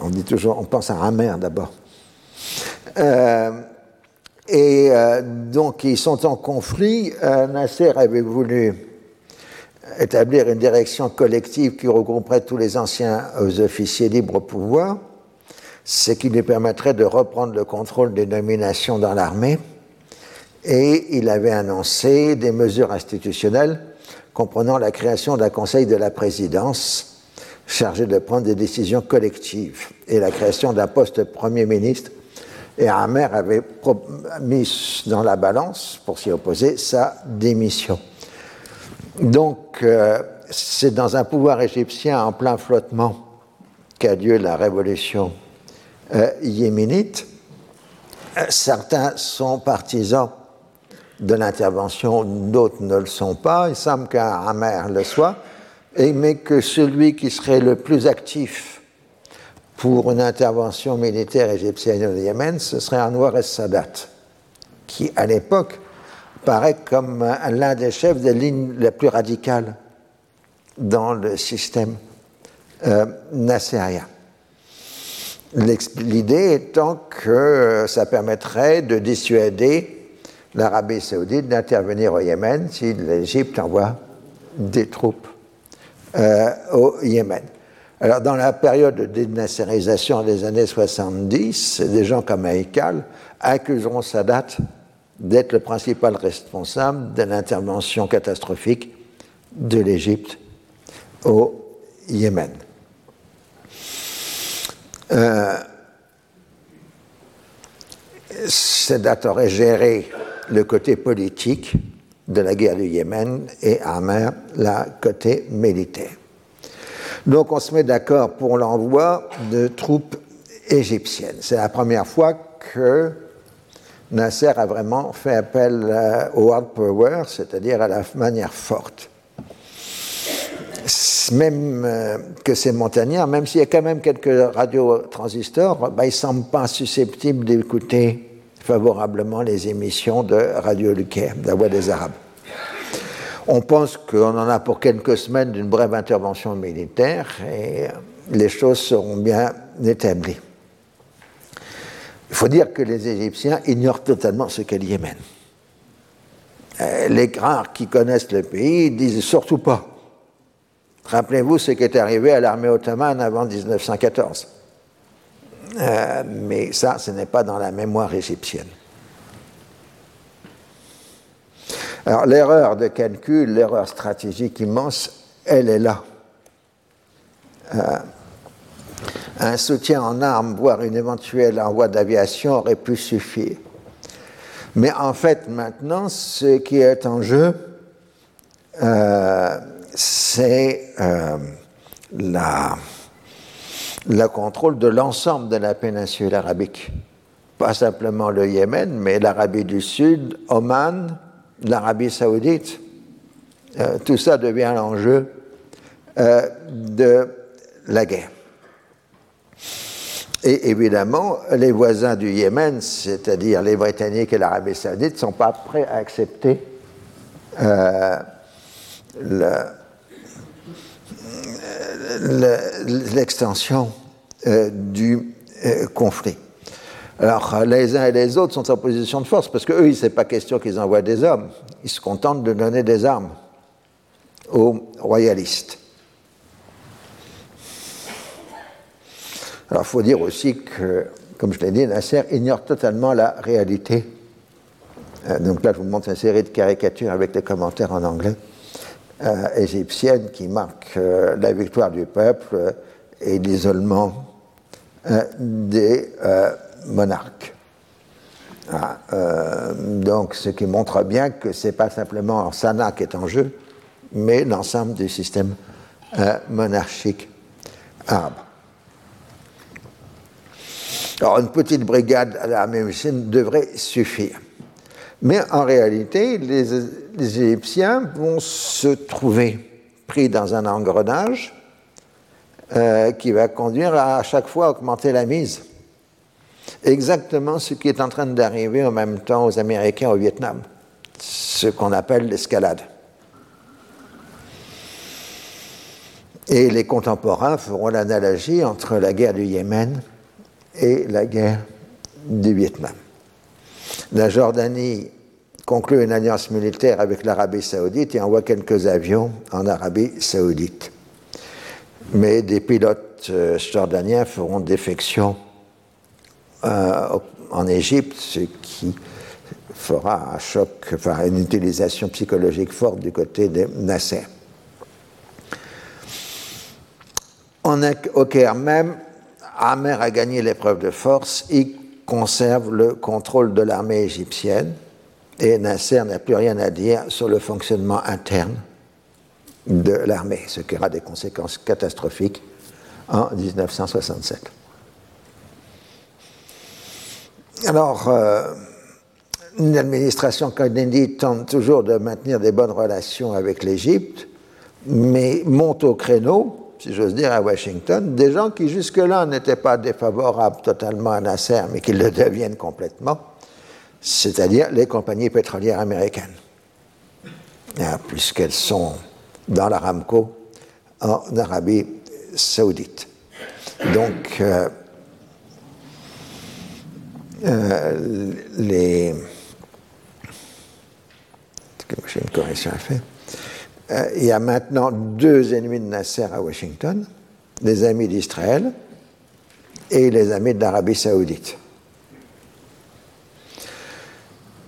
on, pense à un mer d'abord. Euh, et euh, donc ils sont en conflit. Nasser avait voulu établir une direction collective qui regrouperait tous les anciens officiers libres au pouvoir, ce qui lui permettrait de reprendre le contrôle des nominations dans l'armée. Et il avait annoncé des mesures institutionnelles comprenant la création d'un conseil de la présidence chargé de prendre des décisions collectives et la création d'un poste Premier ministre. Et Amer avait mis dans la balance, pour s'y opposer, sa démission. Donc, euh, c'est dans un pouvoir égyptien en plein flottement qu'a lieu la révolution euh, yéménite. Euh, certains sont partisans de l'intervention, d'autres ne le sont pas. Il semble qu'un Amer le soit, mais que celui qui serait le plus actif pour une intervention militaire égyptienne au Yémen, ce serait Anwar el-Sadat, qui à l'époque paraît comme l'un des chefs des lignes les plus radicales dans le système euh, nasserien. L'idée étant que ça permettrait de dissuader l'Arabie saoudite d'intervenir au Yémen si l'Égypte envoie des troupes euh, au Yémen. Alors, dans la période de dénasserisation des années 70, des gens comme Haïkal accuseront Sadat d'être le principal responsable de l'intervention catastrophique de l'Égypte au Yémen. Euh, Sadat aurait géré le côté politique de la guerre du Yémen et Amer la côté militaire. Donc on se met d'accord pour l'envoi de troupes égyptiennes. C'est la première fois que Nasser a vraiment fait appel euh, au hard power, c'est-à-dire à la manière forte. Même euh, que ces montagnards, même s'il y a quand même quelques radiotransistors, bah, ils ne semblent pas susceptibles d'écouter favorablement les émissions de Radio Lucaire, la Voix des Arabes. On pense qu'on en a pour quelques semaines d'une brève intervention militaire et les choses seront bien établies. Il faut dire que les Égyptiens ignorent totalement ce qu'est le Yémen. Euh, les rares qui connaissent le pays disent surtout pas. Rappelez-vous ce qui est arrivé à l'armée ottomane avant 1914. Euh, mais ça, ce n'est pas dans la mémoire égyptienne. Alors l'erreur de calcul, l'erreur stratégique immense, elle est là. Euh, un soutien en armes, voire une éventuelle envoi d'aviation aurait pu suffire. Mais en fait, maintenant, ce qui est en jeu, euh, c'est la le contrôle de l'ensemble de la péninsule arabique. Pas simplement le Yémen, mais l'Arabie du Sud, Oman, l'Arabie saoudite. Euh, tout ça devient l'enjeu euh, de la guerre. Et évidemment, les voisins du Yémen, c'est-à-dire les Britanniques et l'Arabie saoudite, ne sont pas prêts à accepter euh, l'extension euh, du euh, conflit. Alors, les uns et les autres sont en position de force, parce qu'eux, il n'est pas question qu'ils envoient des hommes. Ils se contentent de donner des armes aux royalistes. Alors, il faut dire aussi que, comme je l'ai dit, Nasser ignore totalement la réalité. Euh, donc là, je vous montre une série de caricatures avec des commentaires en anglais. Euh, égyptienne qui marque euh, la victoire du peuple euh, et l'isolement des monarques. Ah, donc, ce qui montre bien que ce n'est pas simplement Sana qui est en jeu, mais l'ensemble du système monarchique arabe. Alors, une petite brigade à la médecine devrait suffire. Mais en réalité, les, Égyptiens vont se trouver pris dans un engrenage euh, qui va conduire à, à chaque fois à augmenter la mise. Exactement ce qui est en train d'arriver en même temps aux Américains au Vietnam, ce qu'on appelle l'escalade. Et les contemporains feront l'analogie entre la guerre du Yémen et la guerre du Vietnam. La Jordanie conclut une alliance militaire avec l'Arabie saoudite et envoie quelques avions en Arabie saoudite. Mais des pilotes euh, jordaniens feront défection euh, en Égypte, ce qui fera un choc, enfin une utilisation psychologique forte du côté de Nasser. au Caire même, Amer a gagné l'épreuve de force, il conserve le contrôle de l'armée égyptienne et Nasser n'a plus rien à dire sur le fonctionnement interne de l'armée, ce qui aura des conséquences catastrophiques en 1967. Alors, euh, une administration Kennedy tente toujours de maintenir des bonnes relations avec l'Égypte, mais monte au créneau, si j'ose dire, à Washington, des gens qui jusque-là n'étaient pas défavorables totalement à Nasser, mais qui le deviennent complètement, c'est-à-dire les compagnies pétrolières américaines, ah, puisqu'elles sont dans l'Aramco en Arabie saoudite. Donc, euh, euh, les. J'ai à faire? Euh, il y a maintenant deux ennemis de Nasser à Washington, les amis d'Israël et les amis de l'Arabie saoudite.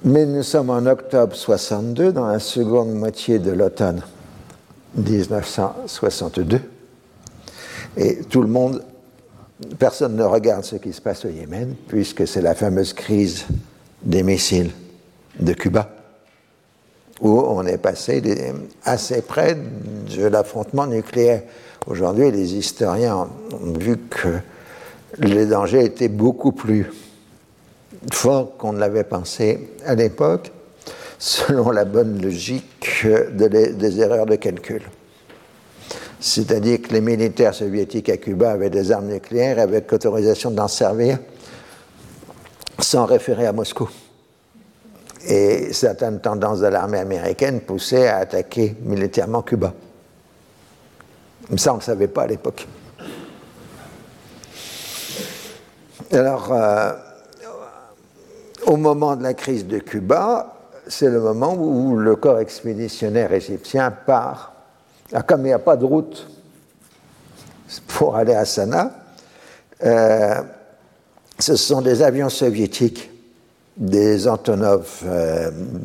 Mais nous sommes en octobre 62, dans la seconde moitié de l'automne 1962, et tout le monde, personne ne regarde ce qui se passe au Yémen, puisque c'est la fameuse crise des missiles de Cuba où on est passé assez près de l'affrontement nucléaire. Aujourd'hui, les historiens ont vu que les dangers étaient beaucoup plus forts qu'on ne l'avait pensé à l'époque, selon la bonne logique des erreurs de calcul. C'est-à-dire que les militaires soviétiques à Cuba avaient des armes nucléaires avec autorisation d'en servir sans référer à Moscou et certaines tendances de l'armée américaine poussaient à attaquer militairement Cuba. Ça, on ne le savait pas à l'époque. Alors, euh, au moment de la crise de Cuba, c'est le moment où le corps expéditionnaire égyptien part. Alors, comme il n'y a pas de route pour aller à Sanaa, euh, ce sont des avions soviétiques des Antonov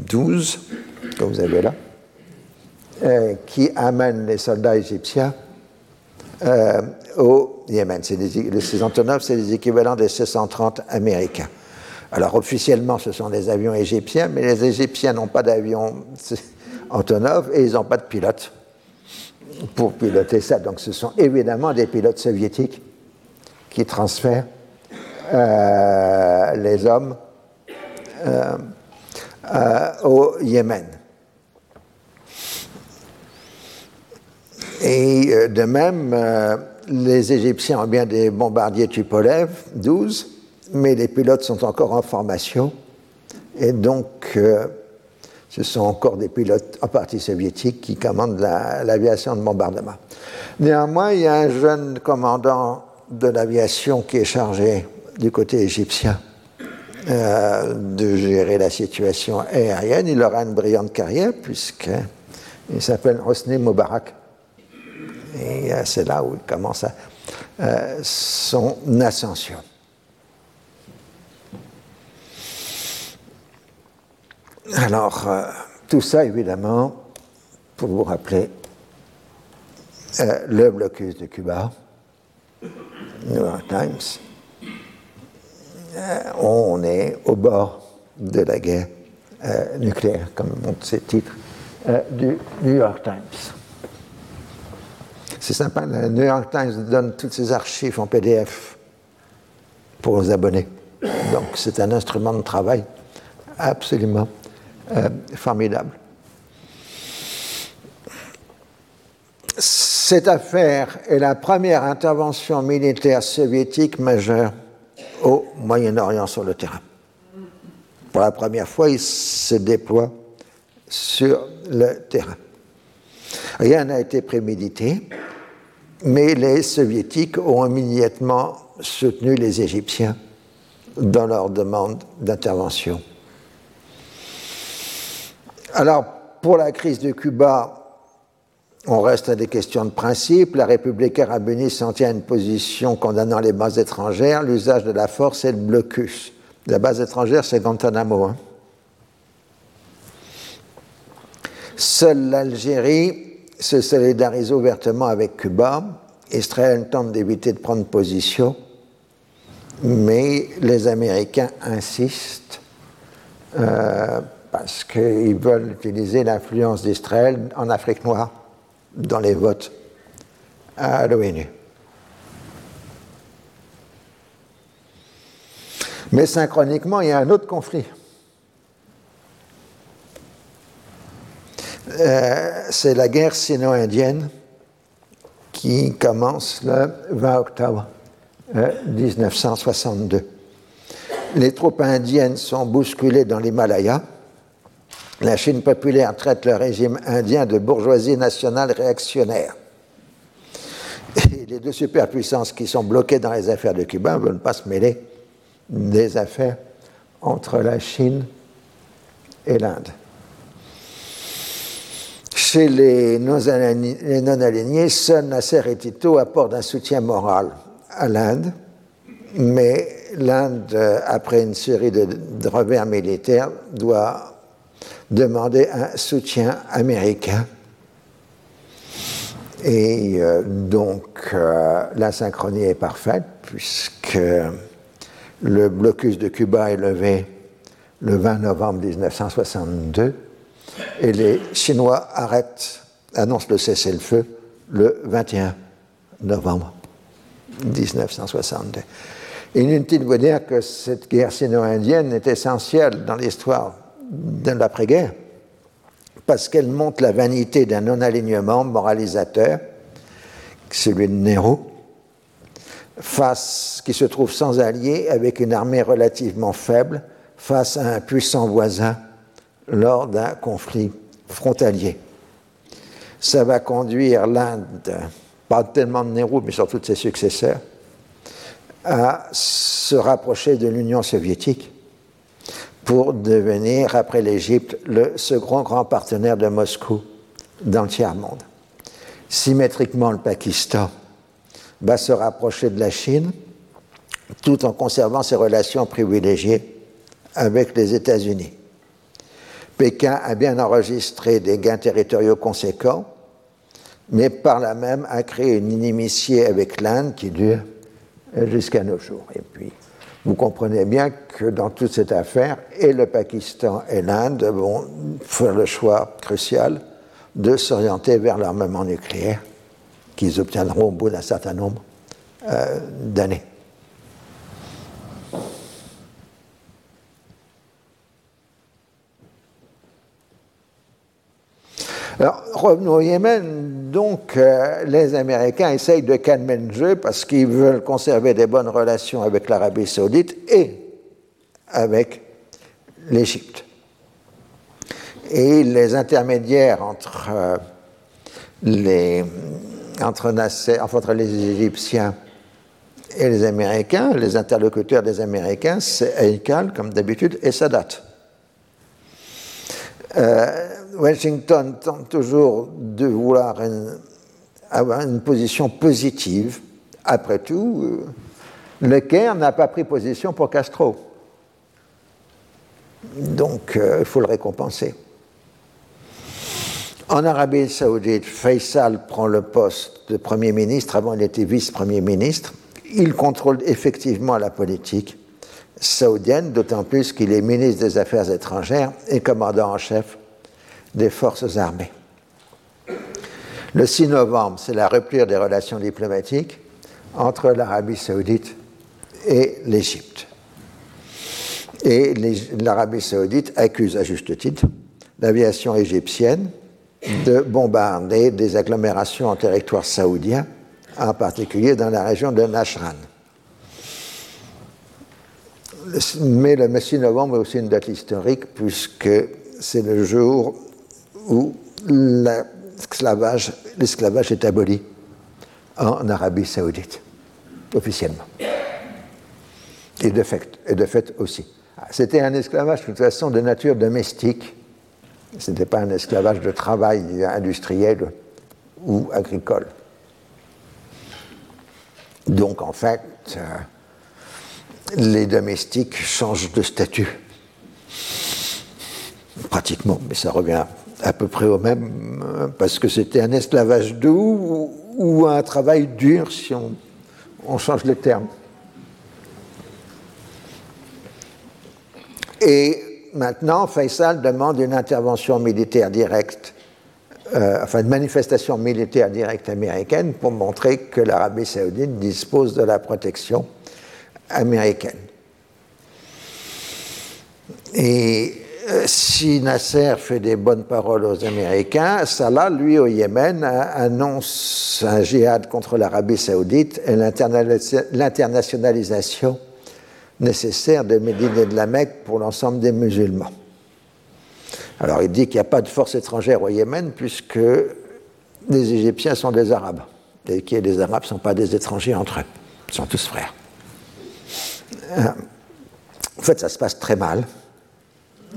12, euh, que vous avez là, euh, qui amènent les soldats égyptiens au Yémen. ces Antonov, c'est les équivalents des C-130 américains. Alors officiellement, ce sont des avions égyptiens, mais les Égyptiens n'ont pas d'avions Antonov et ils n'ont pas de pilote pour piloter ça. Donc ce sont évidemment des pilotes soviétiques qui transfèrent les hommes euh, euh, au Yémen. Et euh, de même, les Égyptiens ont bien des bombardiers Tupolev, 12, mais les pilotes sont encore en formation. Et donc, ce sont encore des pilotes en partie soviétiques qui commandent l'aviation de bombardement. Néanmoins, il y a un jeune commandant de l'aviation qui est chargé du côté égyptien euh, de gérer la situation aérienne. Il aura une brillante carrière puisqu'il s'appelle Hosni Moubarak. Et euh, c'est là où il commence euh, son ascension. Alors, tout ça, évidemment, pour vous rappeler le blocus de Cuba, New York Times, euh, on est au bord de la guerre euh, nucléaire, comme montre ces titres euh, du New York Times. C'est sympa, le New York Times donne toutes ses archives en PDF pour les abonnés. Donc c'est un instrument de travail absolument formidable. Cette affaire est la première intervention militaire soviétique majeure au Moyen-Orient sur le terrain. Pour la première fois, il se déploie sur le terrain. Rien n'a été prémédité. mais les soviétiques ont immédiatement soutenu les Égyptiens dans leur demande d'intervention. Alors, pour la crise de Cuba, on reste à des questions de principe. La République arabe unie s'en tient à une position condamnant les bases étrangères, l'usage de la force et le blocus. La base étrangère, c'est Guantanamo. Hein. Seule l'Algérie se solidarise ouvertement avec Cuba. Israël tente d'éviter de prendre position, mais les Américains insistent euh, parce qu'ils veulent utiliser l'influence d'Israël en Afrique noire dans les votes à l'ONU. Mais synchroniquement, il y a un autre conflit. Euh, c'est la guerre sino-indienne qui commence le 20 octobre 1962. Euh, les troupes indiennes sont bousculées dans l'Himalaya la Chine populaire traite le régime indien de bourgeoisie nationale réactionnaire. Et les deux superpuissances qui sont bloquées dans les affaires de Cuba ne veulent pas se mêler des affaires entre la Chine et l'Inde. Chez les non-alignés, seul Nasser et Tito apportent un soutien moral à l'Inde, mais l'Inde, après une série de revers militaires, doit demander un soutien américain. Et euh, donc euh, la synchronie est parfaite puisque le blocus de Cuba est levé le 20 novembre 1962 et les Chinois arrêtent, annoncent le cessez-le-feu le 21 novembre 1962. Inutile de vous dire que cette guerre sino-indienne est essentielle dans l'histoire de l'après-guerre, parce qu'elle montre la vanité d'un non-alignement moralisateur, celui de Nero, face, qui se trouve sans allié, avec une armée relativement faible, face à un puissant voisin lors d'un conflit frontalier. Ça va conduire l'Inde, pas tellement de Nehru, mais surtout de ses successeurs, à se rapprocher de l'Union soviétique pour devenir, après l'Égypte, le second grand partenaire de Moscou dans le tiers-monde. Symétriquement, le Pakistan va se rapprocher de la Chine tout en conservant ses relations privilégiées avec les États-Unis. Pékin a bien enregistré des gains territoriaux conséquents, mais par là même a créé une inimitié avec l'Inde qui dure jusqu'à nos jours. Et puis, vous comprenez bien que dans toute cette affaire, et le Pakistan et l'Inde vont faire le choix crucial de s'orienter vers l'armement nucléaire qu'ils obtiendront au bout d'un certain nombre euh, d'années. Alors, revenons au Yémen. Donc, euh, les Américains essayent de calmer le jeu parce qu'ils veulent conserver des bonnes relations avec l'Arabie saoudite et avec l'Égypte. Et les intermédiaires entre, euh, les, entre, les Égyptiens et les Américains, les interlocuteurs des Américains, c'est Eikal, comme d'habitude, et Sadat. Euh, Washington tente toujours de vouloir avoir une position positive. Après tout, euh, le Caire n'a pas pris position pour Castro. Donc, euh, il faut le récompenser. En Arabie saoudite, Faisal prend le poste de Premier ministre, avant il était vice-premier ministre. Il contrôle effectivement la politique saoudienne, d'autant plus qu'il est ministre des Affaires étrangères et commandant en chef des forces armées. Le 6 novembre, c'est la rupture des relations diplomatiques entre l'Arabie saoudite et l'Égypte. Et l'Arabie saoudite accuse à juste titre l'aviation égyptienne de bombarder des agglomérations en territoire saoudien, en particulier dans la région de Nashran. Mais le 6 novembre est aussi une date historique puisque c'est le jour où l'esclavage est aboli en Arabie saoudite, officiellement. Et de fait, et de fait aussi. C'était un esclavage de toute façon de nature domestique. Ce n'était pas un esclavage de travail industriel ou agricole. Donc en fait, euh, les domestiques changent de statut. Pratiquement, mais ça revient à peu près au même, parce que c'était un esclavage doux ou, un travail dur, si on, change le terme. Et maintenant, Faisal demande une intervention militaire directe, euh, enfin une manifestation militaire directe américaine pour montrer que l'Arabie saoudite dispose de la protection américaine. Et si Nasser fait des bonnes paroles aux Américains, Salah, lui, au Yémen, annonce un djihad contre l'Arabie saoudite et l'internationalisation nécessaire de Médine et de la Mecque pour l'ensemble des musulmans. Alors il dit qu'il n'y a pas de force étrangère au Yémen puisque les Égyptiens sont des Arabes et que les Arabes ne sont pas des étrangers entre eux, ils sont tous frères. Euh, en fait, ça se passe très mal.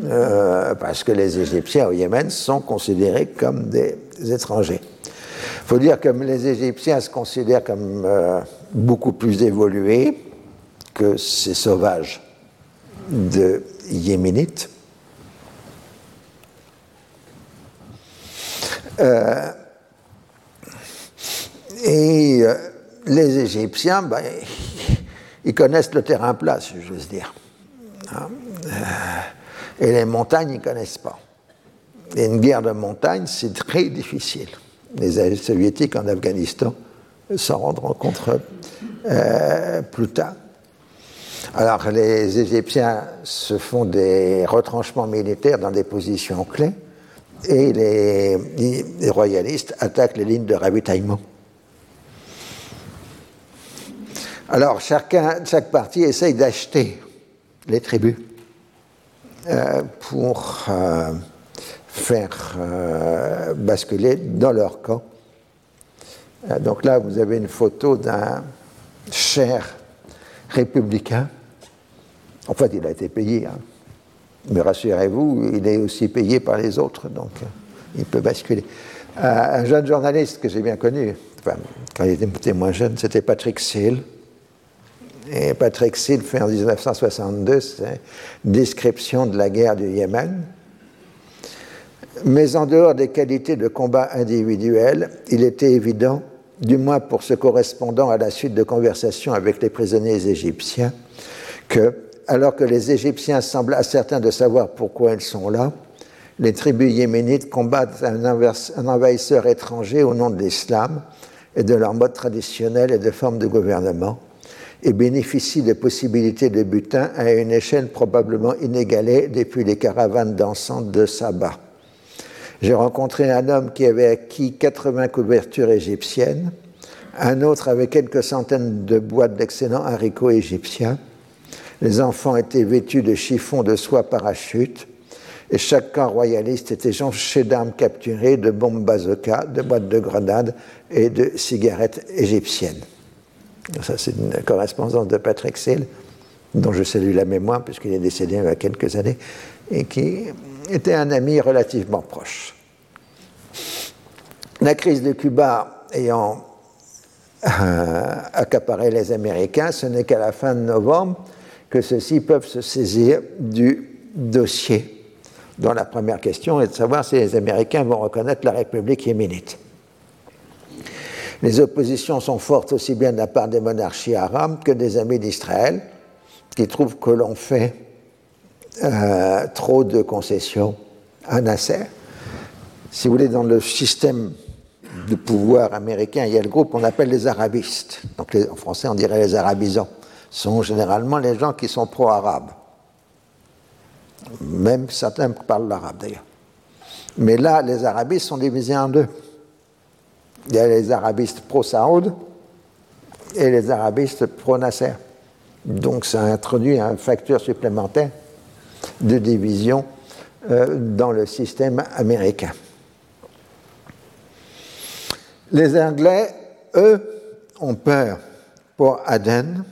Euh, parce que les Égyptiens au Yémen sont considérés comme des, étrangers. Il faut dire que les Égyptiens se considèrent comme euh, beaucoup plus évolués que ces sauvages de Yéménites. Euh, et les Égyptiens, ben, ils connaissent le terrain plat, si j'ose dire. Hein, et les montagnes, ils ne connaissent pas. Et une guerre de montagne, c'est très difficile. Les soviétiques en Afghanistan s'en rendront compte euh, plus tard. Alors les Égyptiens se font des retranchements militaires dans des positions clés et les, les royalistes attaquent les lignes de ravitaillement. Alors chacun, chaque parti essaye d'acheter les tribus pour euh, faire euh, basculer dans leur camp. donc là, vous avez une photo d'un cher républicain. En fait, il a été payé. Hein. Mais rassurez-vous, il est aussi payé par les autres, donc il peut basculer. un jeune journaliste que j'ai bien connu, quand il était moins jeune, c'était Patrick Seal Patrick Sill fait en 1962 une description de la guerre du Yémen. Mais en dehors des qualités de combat individuel, il était évident, du moins pour ce correspondant à la suite de conversations avec les prisonniers égyptiens, que, alors que les Égyptiens semblent certains de savoir pourquoi ils sont là, les tribus yéménites combattent un envahisseur étranger au nom de l'islam et de leur mode traditionnel et de forme de gouvernement, et bénéficie de possibilités de butin à une échelle probablement inégalée depuis les caravanes dansantes de Saba. J'ai rencontré un homme qui avait acquis 80 couvertures égyptiennes, un autre avec quelques centaines de boîtes d'excellents haricots égyptiens. Les enfants étaient vêtus de chiffons de soie parachute, et chaque camp royaliste était jonché d'armes capturées, de bombes bazooka, de boîtes de grenades et de cigarettes égyptiennes. Ça, c'est une correspondance de Patrick Seal, dont je salue la mémoire, puisqu'il est décédé il y a quelques années, et qui était un ami relativement proche. La crise de Cuba ayant euh, accaparé les Américains, ce n'est qu'à la fin de novembre que ceux-ci peuvent se saisir du dossier, dont la première question est de savoir si les Américains vont reconnaître la République yéménite. Les oppositions sont fortes aussi bien de la part des monarchies arabes que des amis d'Israël, qui trouvent que l'on fait euh, trop de concessions à Nasser. Si vous voulez, dans le système de pouvoir américain, il y a le groupe qu'on appelle les arabistes. Donc en français, on dirait les arabisants. Ce sont généralement les gens qui sont pro-arabes. Même certains parlent l'arabe d'ailleurs. Mais là, les arabistes sont divisés en deux il y a les arabistes pro-Saoud et les arabistes pro-Nasser. Donc ça introduit un facteur supplémentaire de division euh, dans le système américain. Les Anglais, eux, ont peur pour Aden,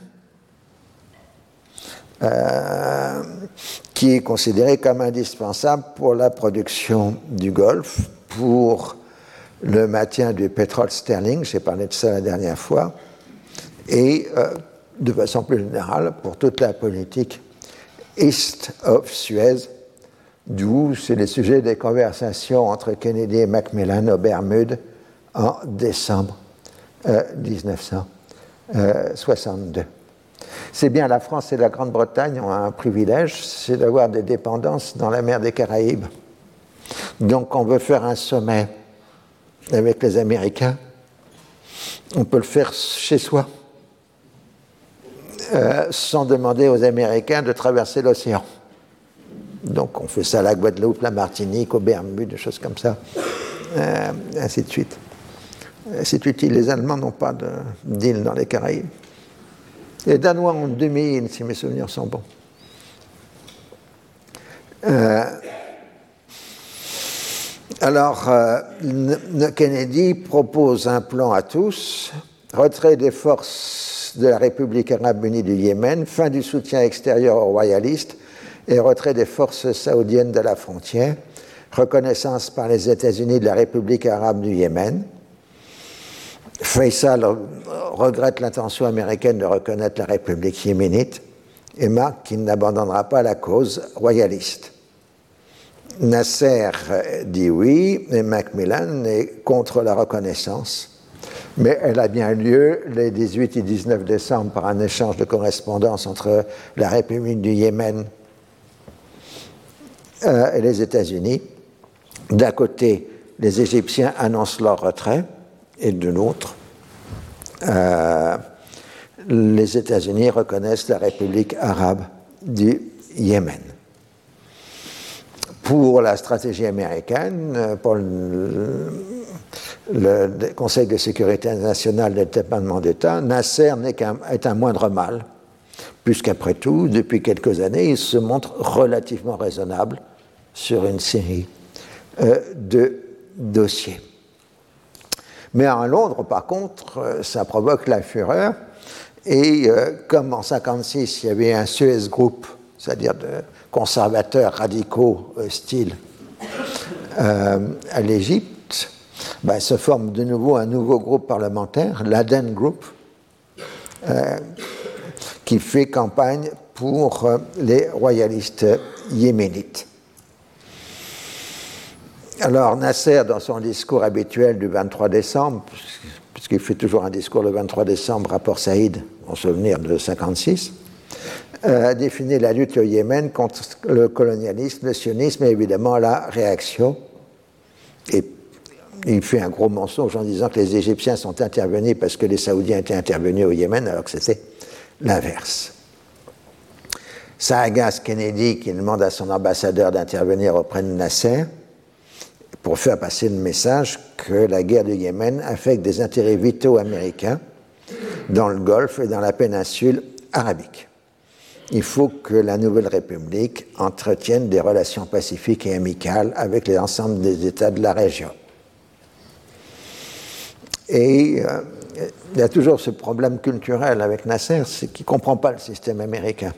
euh, qui est considéré comme indispensable pour la production du Golfe, pour le maintien du pétrole sterling, j'ai parlé de ça la dernière fois, et euh, de façon plus générale pour toute la politique East of Suez, d'où c'est le sujet des conversations entre Kennedy et Macmillan aux Bermudes en décembre 1962. Euh, c'est bien la France et la Grande-Bretagne ont un privilège, c'est d'avoir des dépendances dans la mer des Caraïbes. Donc on veut faire un sommet avec les Américains, on peut le faire chez soi, euh, sans demander aux Américains de traverser l'océan. Donc on fait ça à la Guadeloupe, la Martinique, aux Bermudes, des choses comme ça, euh, ainsi de suite. C'est utile, les Allemands n'ont pas d'île dans les Caraïbes. Les Danois ont 2000, si mes souvenirs sont bons. Euh, alors, euh, Kennedy propose un plan à tous, retrait des forces de la République arabe unie du Yémen, fin du soutien extérieur aux royalistes et retrait des forces saoudiennes de la frontière, reconnaissance par les États-Unis de la République arabe du Yémen, Faisal regrette l'intention américaine de reconnaître la République yéménite et marque qu'il n'abandonnera pas la cause royaliste. Nasser dit oui, et Macmillan est contre la reconnaissance, mais elle a bien lieu les 18 et 19 décembre par un échange de correspondance entre la République du Yémen euh, et les États-Unis. D'un côté, les Égyptiens annoncent leur retrait, et de l'autre, euh, les États-Unis reconnaissent la République arabe du Yémen. Pour la stratégie américaine, pour le, Conseil de sécurité nationale des départements d'État, Nasser qu'un est un moindre mal, puisqu'après tout, depuis quelques années, il se montre relativement raisonnable sur une série euh, de dossiers. Mais à Londres, par contre, euh, ça provoque la fureur. Et euh, comme en 1956, il y avait un Suez Group, c'est-à-dire de conservateurs radicaux hostiles à l'Égypte, ben, se forme de nouveau un nouveau groupe parlementaire, l'Aden Group, euh, qui fait campagne pour les royalistes yéménites. Alors Nasser, dans son discours habituel du 23 décembre, puisqu'il fait toujours un discours le 23 décembre, rapport Saïd, en souvenir de 56, euh, a défini la lutte au Yémen contre le colonialisme, le sionisme et évidemment la réaction. Et il fait un gros mensonge en disant que les Égyptiens sont intervenus parce que les Saoudiens étaient intervenus au Yémen, alors que c'était l'inverse. Ça agace Kennedy qui demande à son ambassadeur d'intervenir auprès de Nasser pour faire passer le message que la guerre du Yémen affecte des intérêts vitaux américains dans le Golfe et dans la péninsule arabique. Il faut que la Nouvelle République entretienne des relations pacifiques et amicales avec l'ensemble des États de la région. Et euh, il y a toujours ce problème culturel avec Nasser, c'est qu'il ne comprend pas le système américain.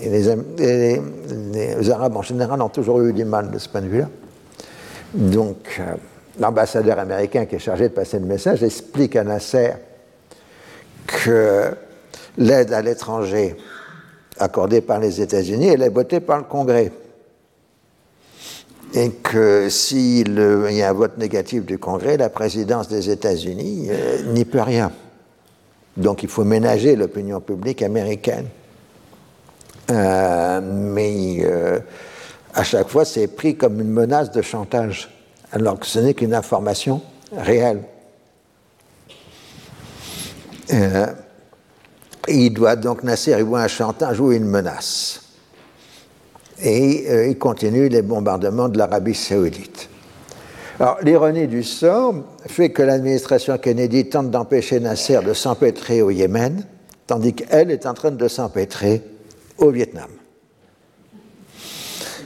Et les, Arabes en général ont toujours eu du mal de ce point de vue-là. Donc, euh, l'ambassadeur américain qui est chargé de passer le message explique à Nasser que l'aide à l'étranger accordée par les États-Unis, elle est votée par le Congrès. Et que s'il y a un vote négatif du Congrès, la présidence des États-Unis euh, n'y peut rien. Donc il faut ménager l'opinion publique américaine. Euh, mais à chaque fois, c'est pris comme une menace de chantage, alors que ce n'est qu'une information réelle. Il doit donc, Nasser, un chantage ou une menace. Et euh, il continue les bombardements de l'Arabie saoudite. Alors, l'ironie du sort fait que l'administration Kennedy tente d'empêcher Nasser de s'empêtrer au Yémen, tandis qu'elle est en train de s'empêtrer au Vietnam.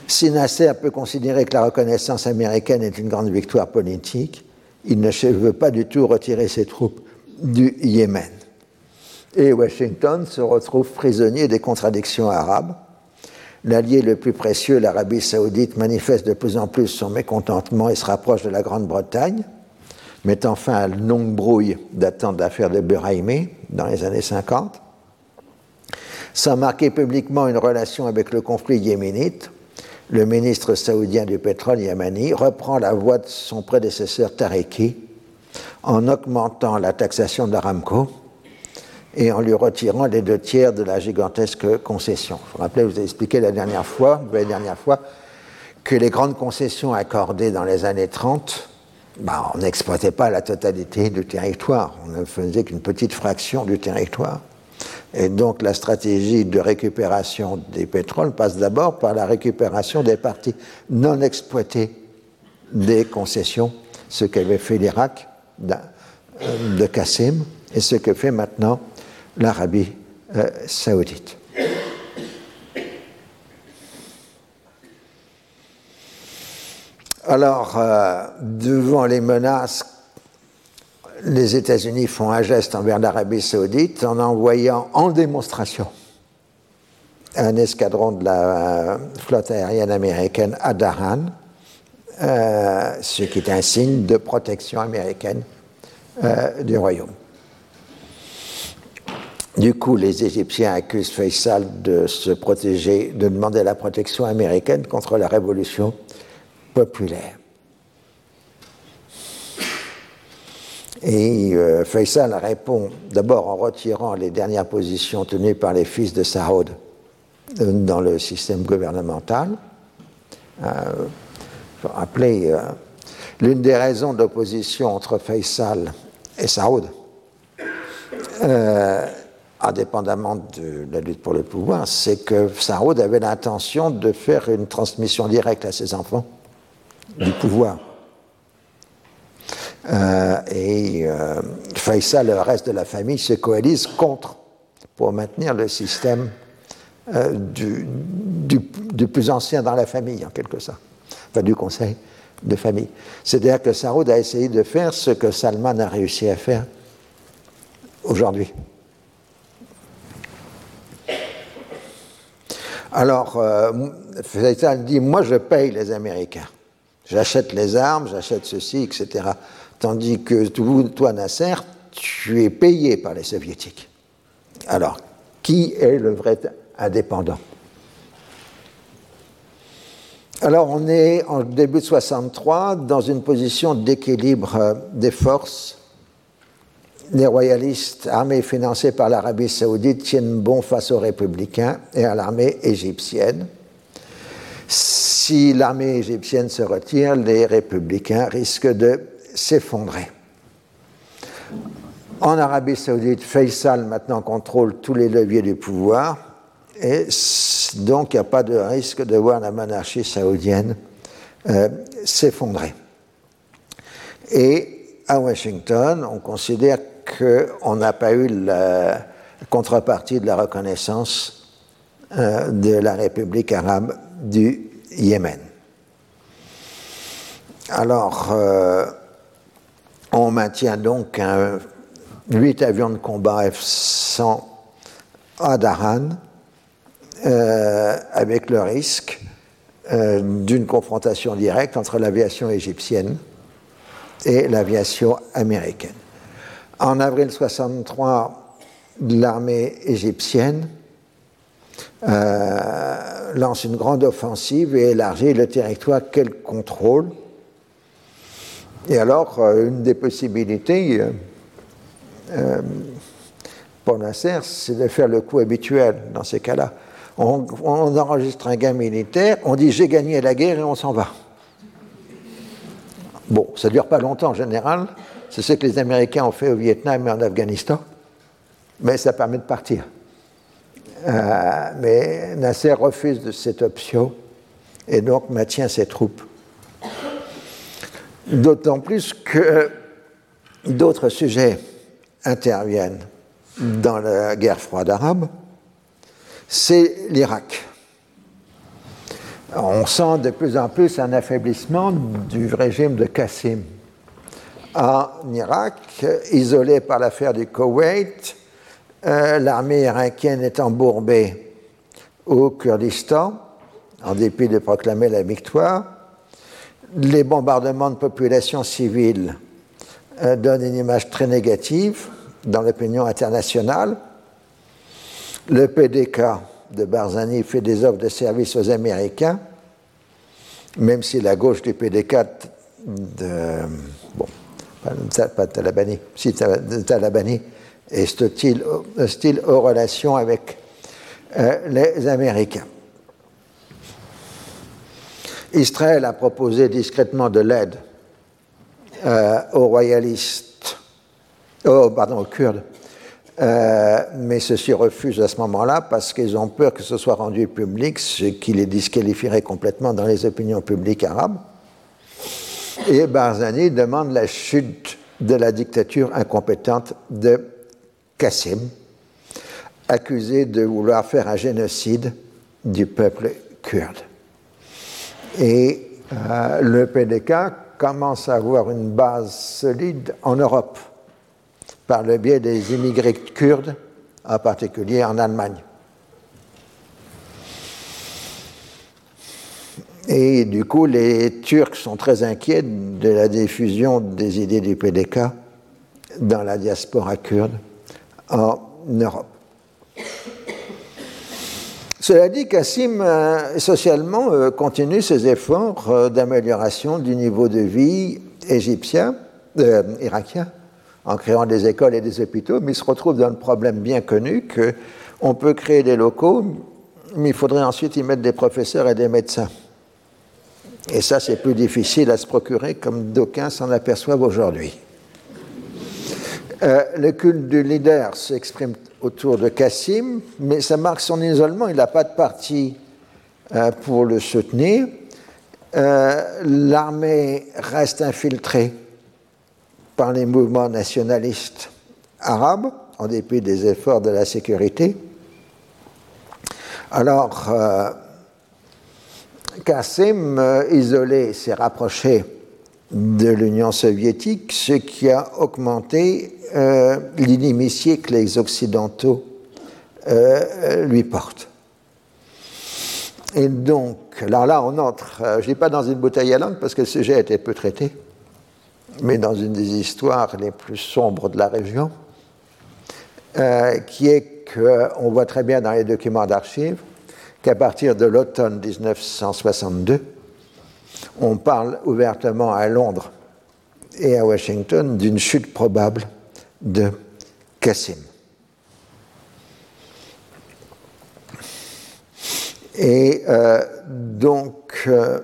Si Nasser peut considérer que la reconnaissance américaine est une grande victoire politique, il ne veut pas du tout retirer ses troupes du Yémen. Et Washington se retrouve prisonnier des contradictions arabes. L'allié le plus précieux, l'Arabie saoudite, manifeste de plus en plus son mécontentement et se rapproche de la Grande-Bretagne, mettant fin à une longue brouille datant de l'affaire de Buraimi dans les années 50. Sans marquer publiquement une relation avec le conflit yéménite, le ministre saoudien du pétrole Yamani reprend la voie de son prédécesseur Tareki en augmentant la taxation d'Aramco et en lui retirant les deux tiers de la gigantesque concession. Vous vous rappelez, je vous ai expliqué la dernière fois, la dernière fois que les grandes concessions accordées dans les années 30, bah, on n'exploitait pas la totalité du territoire, on ne faisait qu'une petite fraction du territoire. Et donc la stratégie de récupération des pétroles passe d'abord par la récupération des parties non exploitées des concessions, ce qu'avait fait l'Irak de Qassim et ce que fait maintenant l'Arabie euh, saoudite. Alors, euh, devant les menaces, les États-Unis font un geste envers l'Arabie saoudite en envoyant en démonstration un escadron de la flotte aérienne américaine à Daran, euh, ce qui est un signe de protection américaine du royaume. Du coup, les Égyptiens accusent Faisal de se protéger, de demander la protection américaine contre la révolution populaire. Et euh, Faisal répond d'abord en retirant les dernières positions tenues par les fils de Saoud euh, dans le système gouvernemental. Euh, faut rappeler, euh, l'une des raisons d'opposition entre Faisal et Saoud, indépendamment de la lutte pour le pouvoir, c'est que Saoud avait l'intention de faire une transmission directe à ses enfants du pouvoir. Euh, et euh, Faisal le reste de la famille se coalisent contre pour maintenir le système euh, du, plus ancien dans la famille, en quelque sorte, enfin du conseil de famille. C'est-à-dire que Saoud a essayé de faire ce que Salman a réussi à faire aujourd'hui. Alors, euh, Faisal dit, moi je paye les Américains. J'achète les armes, j'achète ceci, etc. Tandis que toi, Nasser, tu es payé par les soviétiques. Alors, qui est le vrai indépendant? Alors, on est en début de 63 dans une position d'équilibre euh, des forces les royalistes, armés financés par l'Arabie saoudite, tiennent bon face aux républicains et à l'armée égyptienne. Si l'armée égyptienne se retire, les républicains risquent de s'effondrer. En Arabie saoudite, Faisal maintenant contrôle tous les leviers du pouvoir et donc il n'y a pas de risque de voir la monarchie saoudienne euh, s'effondrer. Et à Washington, on considère qu'on n'a pas eu la contrepartie de la reconnaissance euh, de la République arabe du Yémen. Alors, euh, on maintient donc un, 8 avions de combat F-100 à Daran, euh, avec le risque d'une confrontation directe entre l'aviation égyptienne et l'aviation américaine. En avril 63, l'armée égyptienne euh, lance une grande offensive et élargit le territoire qu'elle contrôle. Et alors, euh, une des possibilités euh, pour Nasser, c'est de faire le coup habituel dans ces cas-là. On, on, enregistre un gain militaire, on dit j'ai gagné la guerre et on s'en va. Bon, ça ne dure pas longtemps en général, c'est ce que les Américains ont fait au Vietnam et en Afghanistan, mais ça permet de partir. Euh, mais Nasser refuse de cette option et donc maintient ses troupes. D'autant plus que d'autres sujets interviennent dans la guerre froide arabe, c'est l'Irak. On sent de plus en plus un affaiblissement du régime de Qassim en Irak, isolé par l'affaire du Koweït, l'armée irakienne est embourbée au Kurdistan, en dépit de proclamer la victoire. Les bombardements de populations civiles donnent une image très négative dans l'opinion internationale. Le PDK de Barzani fait des offres de service aux Américains, même si la gauche du PDK de, pas Talabani, si Talabani est hostile, aux relations avec euh, les Américains. Israël a proposé discrètement de l'aide euh, aux royalistes, pardon, aux Kurdes, euh, mais ceux-ci refusent à ce moment-là parce qu'ils ont peur que ce soit rendu public, ce qui les disqualifierait complètement dans les opinions publiques arabes. Et Barzani demande la chute de la dictature incompétente de Qassim, accusé de vouloir faire un génocide du peuple kurde. Et euh, le PDK commence à avoir une base solide en Europe par le biais des immigrés kurdes, en particulier en Allemagne. Et du coup, les Turcs sont très inquiets de la diffusion des idées du PDK dans la diaspora kurde en Europe. Cela dit, Kassim, euh, socialement, euh, continue ses efforts euh, d'amélioration du niveau de vie égyptien, irakien, en créant des écoles et des hôpitaux, mais il se retrouve dans le problème bien connu qu'on peut créer des locaux, mais il faudrait ensuite y mettre des professeurs et des médecins. Et ça, c'est plus difficile à se procurer, comme d'aucuns s'en aperçoivent aujourd'hui. le culte du leader s'exprime autour de Kassim, mais ça marque son isolement, il n'a pas de parti euh, pour le soutenir. Euh, l'armée reste infiltrée par les mouvements nationalistes arabes, en dépit des efforts de la sécurité. Alors, euh, Kassim, isolé, s'est rapproché de l'Union soviétique, ce qui a augmenté euh, l'inimitié que les Occidentaux euh, lui portent. Et donc, alors là, on entre, euh, je ne dis pas dans une bouteille à langue parce que le sujet a été peu traité, mais dans une des histoires les plus sombres de la région, qui est qu'on voit très bien dans les documents d'archives qu'à partir de l'automne 1962, on parle ouvertement à Londres et à Washington d'une chute probable de Kassim. Et euh, donc, euh,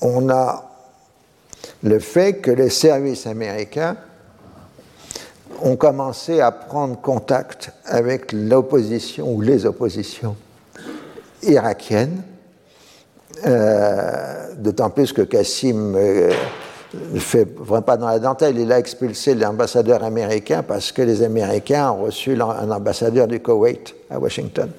on a le fait que les services américains ont commencé à prendre contact avec l'opposition ou les oppositions irakiennes, euh, d'autant plus que Kassim ne fait vraiment pas dans la dentelle. Il a expulsé l'ambassadeur américain parce que les Américains ont reçu un ambassadeur du Koweït à Washington.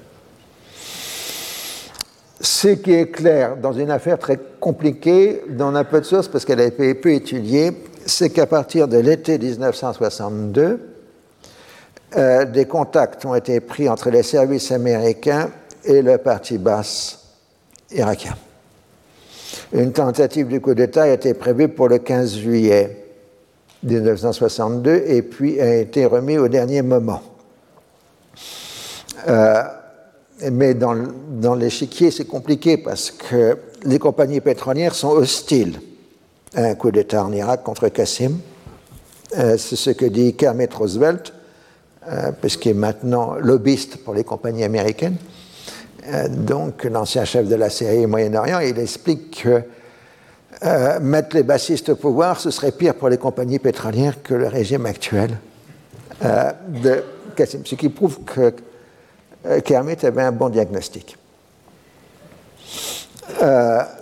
Ce qui est clair dans une affaire très compliquée, dont on a peu de sources parce qu'elle a été peu étudiée, c'est qu'à partir de l'été 1962, euh, des contacts ont été pris entre les services américains et le parti basse irakien. Une tentative du coup d'État été prévue pour le 15 juillet 1962 et puis a été remis au dernier moment. Euh, mais dans, dans l'échiquier, c'est compliqué parce que les compagnies pétrolières sont hostiles à un coup d'État en Irak contre Qassim. Euh, c'est ce que dit Kermit Roosevelt, euh, puisqu'il est maintenant lobbyiste pour les compagnies américaines. Euh, donc l'ancien chef de la CIA Moyen-Orient, il explique que euh, mettre les bassistes au pouvoir, ce serait pire pour les compagnies pétrolières que le régime actuel euh, ce qui prouve que Kermit avait un bon diagnostic.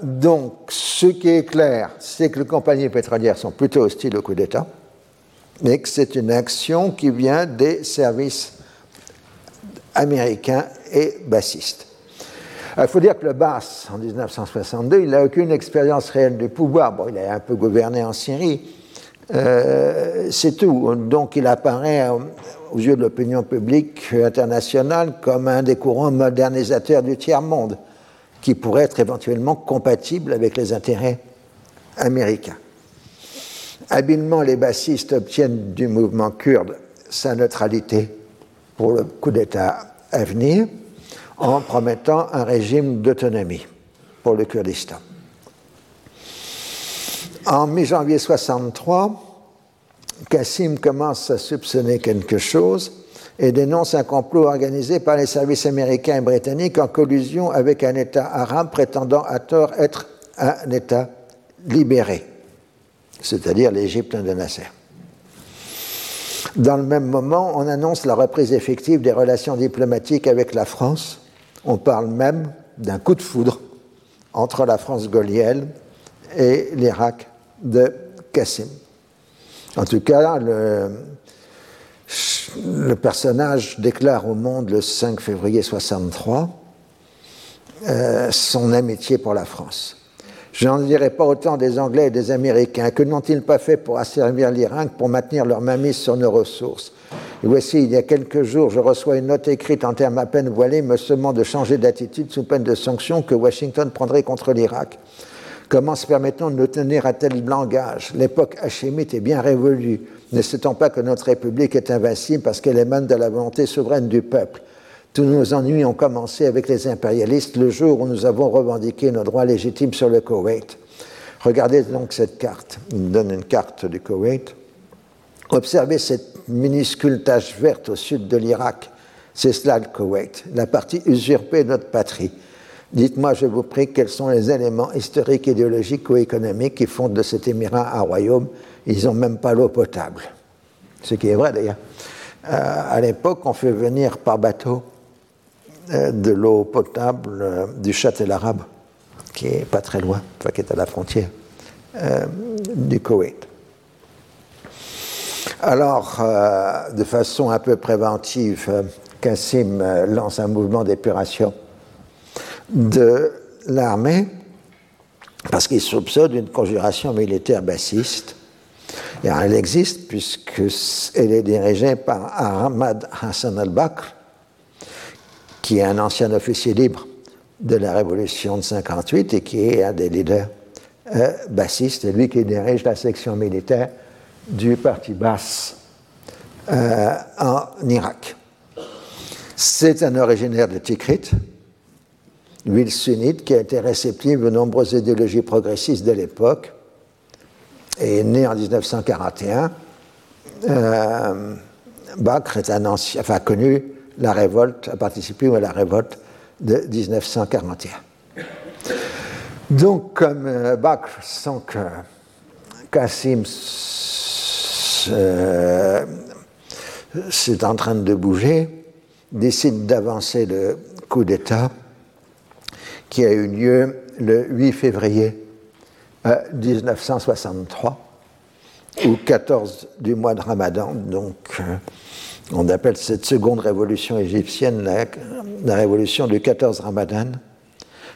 donc, ce qui est clair, c'est que les compagnies pétrolières sont plutôt hostiles au coup d'État, mais que c'est une action qui vient des services américains et bassistes. Il faut dire que le Bass, en 1962, il n'a aucune expérience réelle de pouvoir. Bon, il a un peu gouverné en Syrie, euh, c'est tout. Donc il apparaît aux yeux de l'opinion publique internationale comme un des courants modernisateurs du tiers-monde, qui pourrait être éventuellement compatible avec les intérêts américains. Habilement, les bassistes obtiennent du mouvement kurde sa neutralité pour le coup d'État à venir en promettant un régime d'autonomie pour le Kurdistan. En mi-janvier 63, Kassim commence à soupçonner quelque chose et dénonce un complot organisé par les services américains et britanniques en collusion avec un État arabe prétendant à tort être un État libéré, c'est-à-dire l'Égypte de Nasser. Dans le même moment, on annonce la reprise effective des relations diplomatiques avec la France. On parle même d'un coup de foudre entre la France gaulienne et l'Irak de Kassim. En tout cas, le, personnage déclare au monde le 5 février 63 euh, son amitié pour la France. Je n'en dirai pas autant des Anglais et des Américains. Que n'ont-ils pas fait pour asservir l'Irak, pour maintenir leur mainmise sur nos ressources? Voici, il y a quelques jours, je reçois une note écrite en termes à peine voilés me sommant de changer d'attitude sous peine de sanctions que Washington prendrait contre l'Irak. Comment se permettons de nous tenir à tel langage? L'époque hachémite est bien révolue. Ne sait-on pas que notre République est invincible parce qu'elle émane de la volonté souveraine du peuple tous nos ennuis ont commencé avec les impérialistes le jour où nous avons revendiqué nos droits légitimes sur le Koweït. Regardez donc cette carte. Il nous donne une carte du Koweït. Observez cette minuscule tache verte au sud de l'Irak. C'est cela le Koweït, la partie usurpée de notre patrie. Dites-moi, je vous prie, quels sont les éléments historiques, idéologiques ou économiques qui font de cet émirat un royaume? Ils n'ont même pas l'eau potable. Ce qui est vrai d'ailleurs. Euh, à l'époque, on fait venir par bateau de l'eau potable euh, du Châtel arabe, qui est pas très loin, enfin, qui est à la frontière euh, du Koweït. Alors, de façon un peu préventive, Kassim lance un mouvement d'épuration de l'armée parce qu'il soupçonne une conjuration militaire bassiste. Et elle existe puisqu'elle est dirigée par Ahmad Hassan al-Bakr, qui est un ancien officier libre de la Révolution de 58 et qui est un des leaders euh, bassistes, et lui qui dirige la section militaire du parti basse euh, en Irak. C'est un originaire de Tikrit, ville sunnite qui a été réceptive aux nombreuses idéologies progressistes de l'époque et né en 1941. Euh, Bakr est un ancien, enfin connu la révolte, a participé à la révolte de 1941. Donc, comme euh, Bakr sent que Kassim euh, c'est en train de bouger, décide d'avancer le coup d'État qui a eu lieu le 8 février 1963, ou 14 du mois de Ramadan, donc euh, on appelle cette seconde révolution égyptienne la, révolution du 14 Ramadan.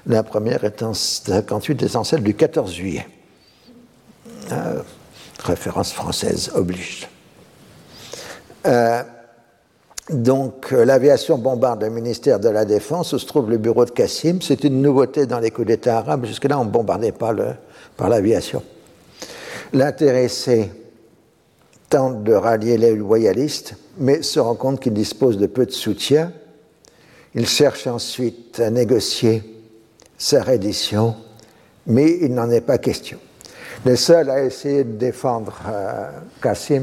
La première étant 58 essentielle du 14 juillet. Euh, référence française oblige. Euh, donc, euh, l'aviation bombarde le ministère de la Défense où se trouve le bureau de Kassim. C'est une nouveauté dans les coups d'État arabes. Jusque-là, on ne bombardait pas par l'aviation. L'intéressé tente de rallier les loyalistes, mais se rend compte qu'il dispose de peu de soutien. Il cherche ensuite à négocier sa reddition, mais il n'en est pas question. Les seuls à essayer de défendre euh,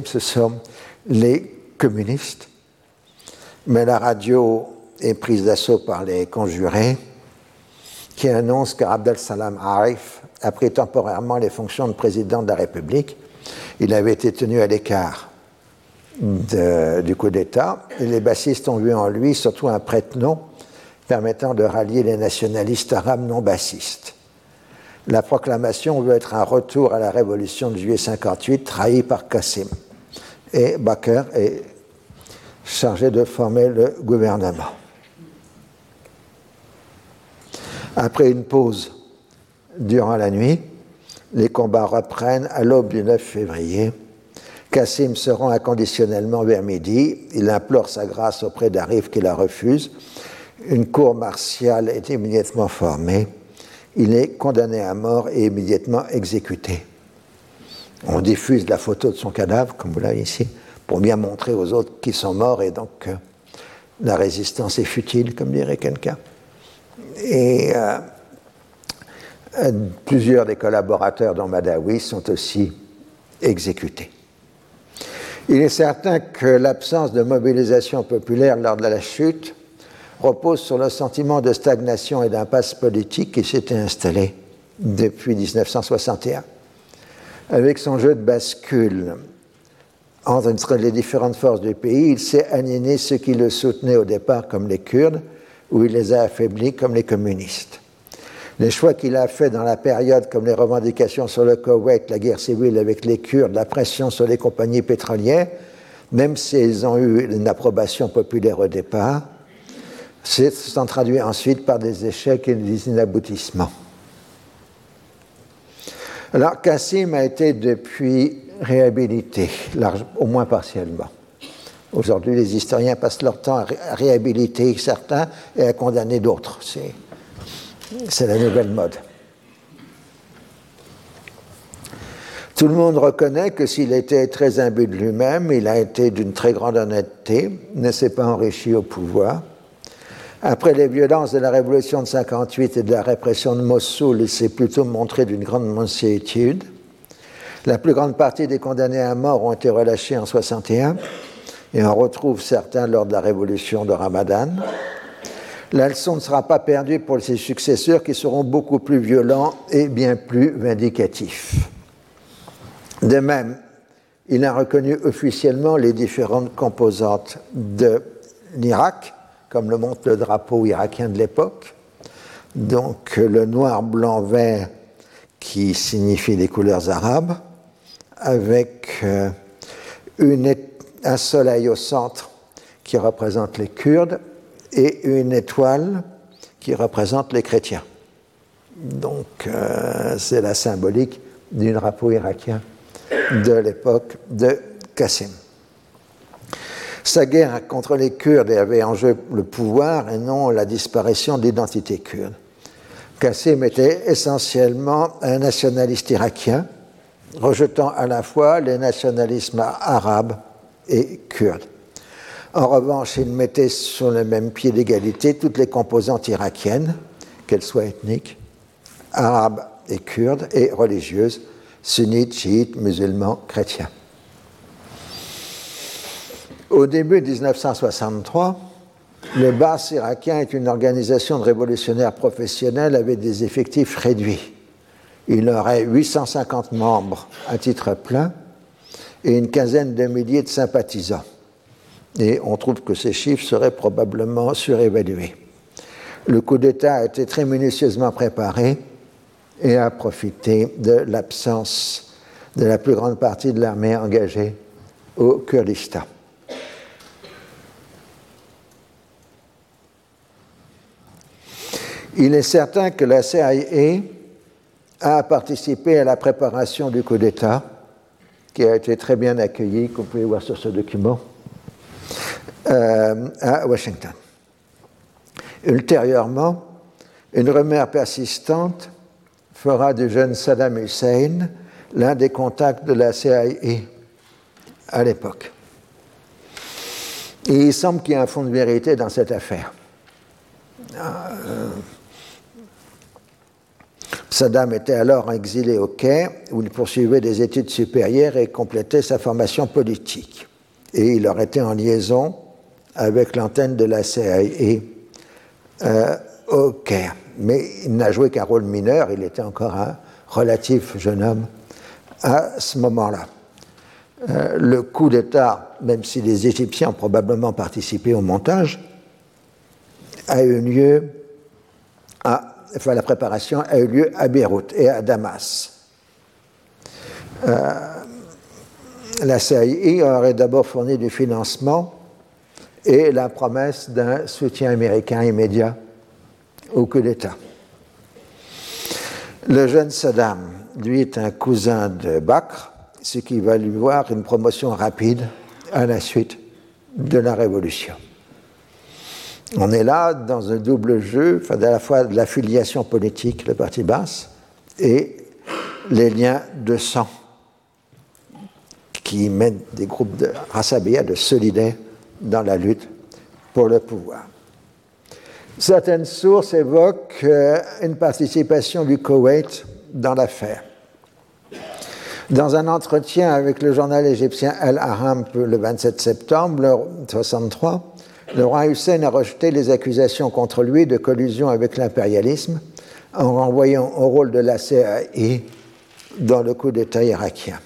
ce sont les communistes, mais la radio est prise d'assaut par les conjurés qui annoncent qu'Abdel Salam Arif a pris temporairement les fonctions de président de la République il avait été tenu à l'écart du coup d'État, les bassistes ont vu en lui surtout un prête-nom permettant de rallier les nationalistes arabes non bassistes. La proclamation veut être un retour à la révolution de juillet 58 trahi par Kassim. Et Bakr est chargé de former le gouvernement. Après une pause durant la nuit, les combats reprennent à l'aube du 9 février. Kassim se rend inconditionnellement vers midi. Il implore sa grâce auprès d'Arif qui la refuse. Une cour martiale est immédiatement formée. Il est condamné à mort et immédiatement exécuté. On diffuse la photo de son cadavre, comme vous l'avez ici, pour bien montrer aux autres qu'ils sont morts et donc euh, la résistance est futile, comme dirait quelqu'un. Et euh, plusieurs des collaborateurs d'Amadawi sont aussi exécutés. Il est certain que l'absence de mobilisation populaire lors de la chute repose sur le sentiment de stagnation et d'impasse politique qui s'était installé depuis 1961. Avec son jeu de bascule entre les différentes forces du pays, il s'est aliéné ceux qui le soutenaient au départ comme les Kurdes, ou il les a affaiblis comme les communistes. Les choix qu'il a faits dans la période, comme les revendications sur le Koweït, la guerre civile avec les Kurdes, la pression sur les compagnies pétrolières, même s'ils ont eu une approbation populaire au départ, se sont traduits ensuite par des échecs et des inaboutissements. Alors, Kassim a été depuis réhabilité, au moins partiellement. Aujourd'hui, les historiens passent leur temps à réhabiliter certains et à condamner d'autres. La nouvelle mode. Tout le monde reconnaît que s'il était très imbu de lui-même, il a été d'une très grande honnêteté, ne s'est pas enrichi au pouvoir. Après les violences de la révolution de 58 et de la répression de Mossoul, il s'est plutôt montré d'une grande mansuétude. La plus grande partie des condamnés à mort ont été relâchés en 61 et on retrouve certains lors de la révolution de Ramadan. La leçon ne sera pas perdue pour ses successeurs qui seront beaucoup plus violents et bien plus vindicatifs. De même, il a reconnu officiellement les différentes composantes de l'Irak, comme le montre le drapeau irakien de l'époque. Donc le noir, blanc, vert qui signifie les couleurs arabes, avec euh, un soleil au centre qui représente les Kurdes et une étoile qui représente les chrétiens. Donc euh, c'est la symbolique du drapeau irakien de l'époque de Qassim. Sa guerre contre les Kurdes avait en jeu le pouvoir et non la disparition de l'identité kurde. Qassim était essentiellement un nationaliste irakien rejetant à la fois les nationalismes arabes et kurdes. En revanche, il mettait sur le même pied d'égalité toutes les composantes irakiennes, qu'elles soient ethniques, arabes et kurdes, et religieuses, sunnites, chiites, musulmans, chrétiens. Au début de 1963, le BAS irakien est une organisation de révolutionnaires professionnels avec des effectifs réduits il aurait 850 membres à titre plein et une quinzaine de milliers de sympathisants. Et on trouve que ces chiffres seraient probablement surévalués. Le coup d'État a été très minutieusement préparé et a profité de l'absence de la plus grande partie de l'armée engagée au Kurdistan. Il est certain que la CIA a participé à la préparation du coup d'État, qui a été très bien accueilli, comme vous pouvez voir sur ce document, euh, à Washington. Ultérieurement, une rumeur persistante fera du jeune Saddam Hussein l'un des contacts de la CIA à l'époque. Et il semble qu'il y ait un fond de vérité dans cette affaire. Euh, Saddam était alors exilé au Caire, où il poursuivait des études supérieures et complétait sa formation politique. Et il aurait été en liaison avec l'antenne de la CIA euh, au Caire. Mais il n'a joué qu'un rôle mineur, il était encore un relatif jeune homme à ce moment-là. Euh, le coup d'État, même si les Égyptiens ont probablement participé au montage, a eu lieu à enfin, la préparation a eu lieu à Beyrouth et à Damas. Euh, la CIA aurait d'abord fourni du financement et la promesse d'un soutien américain immédiat au coup d'État. Le jeune Saddam, lui, est un cousin de Bakr, ce qui va lui voir une promotion rapide à la suite de la Révolution. On est là dans un double jeu, enfin, à la fois de l'affiliation politique, le parti basse, et les liens de sang qui mènent des groupes de rassabia, de solidaires, dans la lutte pour le pouvoir. Certaines sources évoquent euh, une participation du Koweït dans l'affaire. Dans un entretien avec le journal égyptien El Aram le 27 septembre 1963, le roi Hussein a rejeté les accusations contre lui de collusion avec l'impérialisme en renvoyant au rôle de la CIA dans le coup d'État irakien.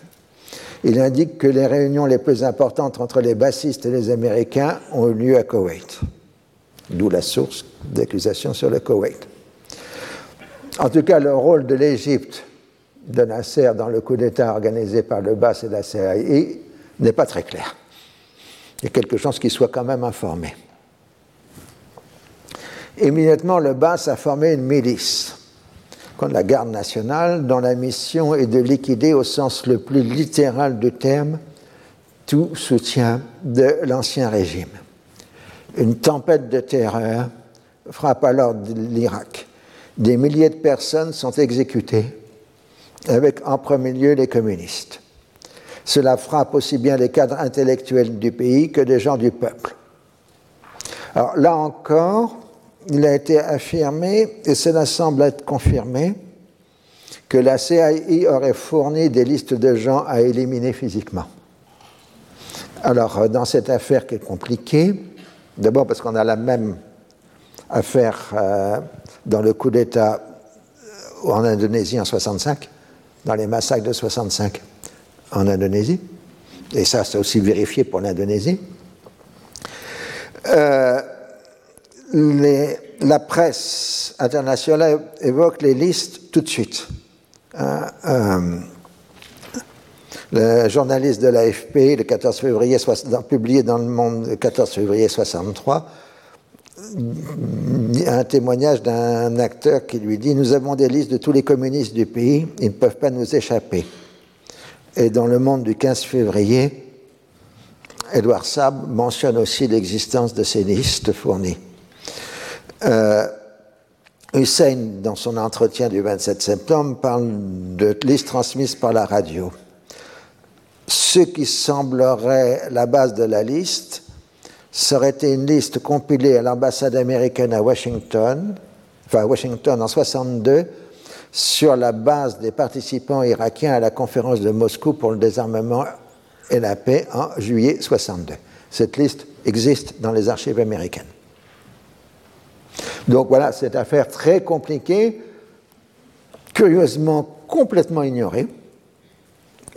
Il indique que les réunions les plus importantes entre les bassistes et les Américains ont eu lieu à Koweït d'où la source d'accusation sur le Koweït. En tout cas, le rôle de l'Égypte de Nasser dans le coup d'État organisé par le BAS et la CIA n'est pas très clair. Il y a quelque chose qui soit quand même informé. Immédiatement, le BAS a formé une milice, la garde nationale, dont la mission est de liquider au sens le plus littéral du terme tout soutien de l'ancien régime. Une tempête de terreur frappe alors l'Irak. Des milliers de personnes sont exécutées, avec en premier lieu les communistes. Cela frappe aussi bien les cadres intellectuels du pays que des gens du peuple. Alors là encore, il a été affirmé, et cela semble être confirmé, que la CIA aurait fourni des listes de gens à éliminer physiquement. Alors, dans cette affaire qui est compliquée, D'abord parce qu'on a la même affaire euh, dans le coup d'État euh, en Indonésie en 65, dans les massacres de 65 en Indonésie. Et ça, c'est aussi vérifié pour l'Indonésie. Euh, la presse internationale évoque les listes tout de suite. Le journaliste de l'AFP, le 14 février, publié dans Le Monde le 14 février 63, un témoignage d'un acteur qui lui dit Nous avons des listes de tous les communistes du pays, ils ne peuvent pas nous échapper. Et dans Le Monde du 15 février, Edouard Sab mentionne aussi l'existence de ces listes fournies. Euh, Hussein, dans son entretien du 27 septembre, parle de listes transmises par la radio ce qui semblerait la base de la liste serait une liste compilée à l'ambassade américaine à Washington, enfin à Washington en 62, sur la base des participants irakiens à la conférence de Moscou pour le désarmement et la paix en juillet 62. Cette liste existe dans les archives américaines. Donc voilà, cette affaire très compliquée, curieusement complètement ignorée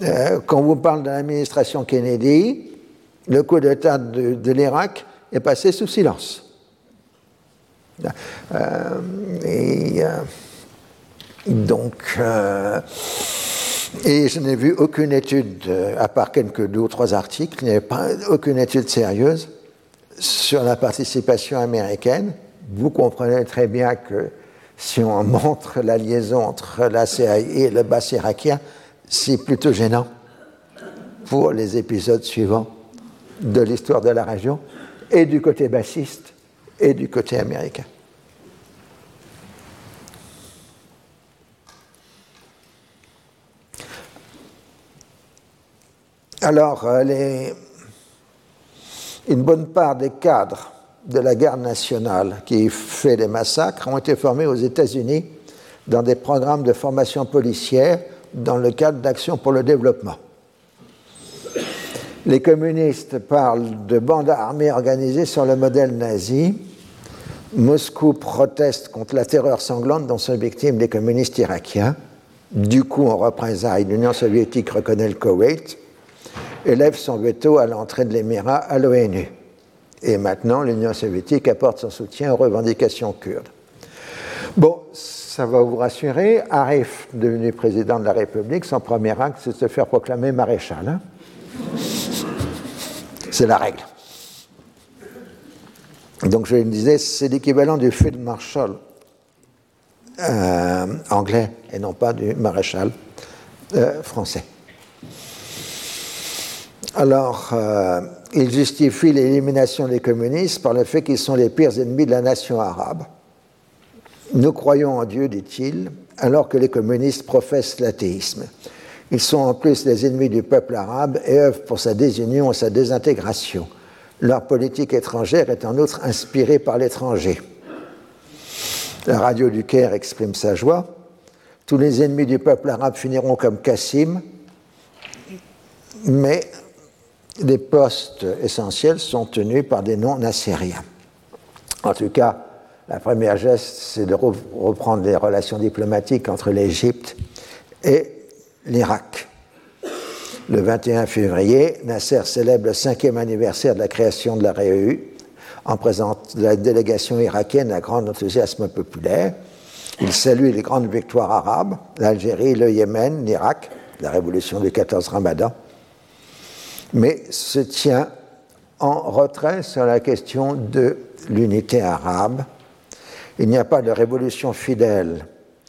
euh, quand vous parle de l'administration Kennedy, le coup d'État de, l'Irak est passé sous silence. Euh, et euh, donc, et je n'ai vu aucune étude, à part quelques deux ou trois articles, n'y avait pas aucune étude sérieuse sur la participation américaine. Vous comprenez très bien que si on montre la liaison entre la CIA et le bas irakien, c'est plutôt gênant pour les épisodes suivants de l'histoire de la région, et du côté bassiste et du côté américain. Alors, euh, une bonne part des cadres de la garde nationale qui fait les massacres ont été formés aux États-Unis dans des programmes de formation policière dans le cadre d'actions pour le développement. Les communistes parlent de bandes armées organisées sur le modèle nazi. Moscou proteste contre la terreur sanglante dont sont victimes les communistes irakiens. Du coup, en représailles, l'Union soviétique reconnaît le Koweït, élève son veto à l'entrée de l'Émirat à l'ONU. Et maintenant, l'Union soviétique apporte son soutien aux revendications kurdes. Bon, ça va vous rassurer, Arif, devenu président de la République, son premier acte, c'est de se faire proclamer maréchal. Hein. c'est la règle. Donc je me disais, c'est l'équivalent du field marshal euh, anglais et non pas du maréchal euh, français. Alors, euh, il justifie l'élimination des communistes par le fait qu'ils sont les pires ennemis de la nation arabe. Nous croyons en Dieu, dit-il, alors que les communistes professent l'athéisme. Ils sont en plus les ennemis du peuple arabe et œuvrent pour sa désunion et sa désintégration. Leur politique étrangère est en outre inspirée par l'étranger. La radio du Caire exprime sa joie. Tous les ennemis du peuple arabe finiront comme Kassim, mais les postes essentiels sont tenus par des non-nassériens. En tout cas, la première geste, c'est de reprendre les relations diplomatiques entre l'Égypte et l'Irak. Le 21 février, Nasser célèbre le cinquième anniversaire de la création de la REU en présence de la délégation irakienne à grand enthousiasme populaire. Il salue les grandes victoires arabes, l'Algérie, le Yémen, l'Irak, la révolution du 14 Ramadan, mais se tient en retrait sur la question de l'unité arabe. Il n'y a pas de révolution fidèle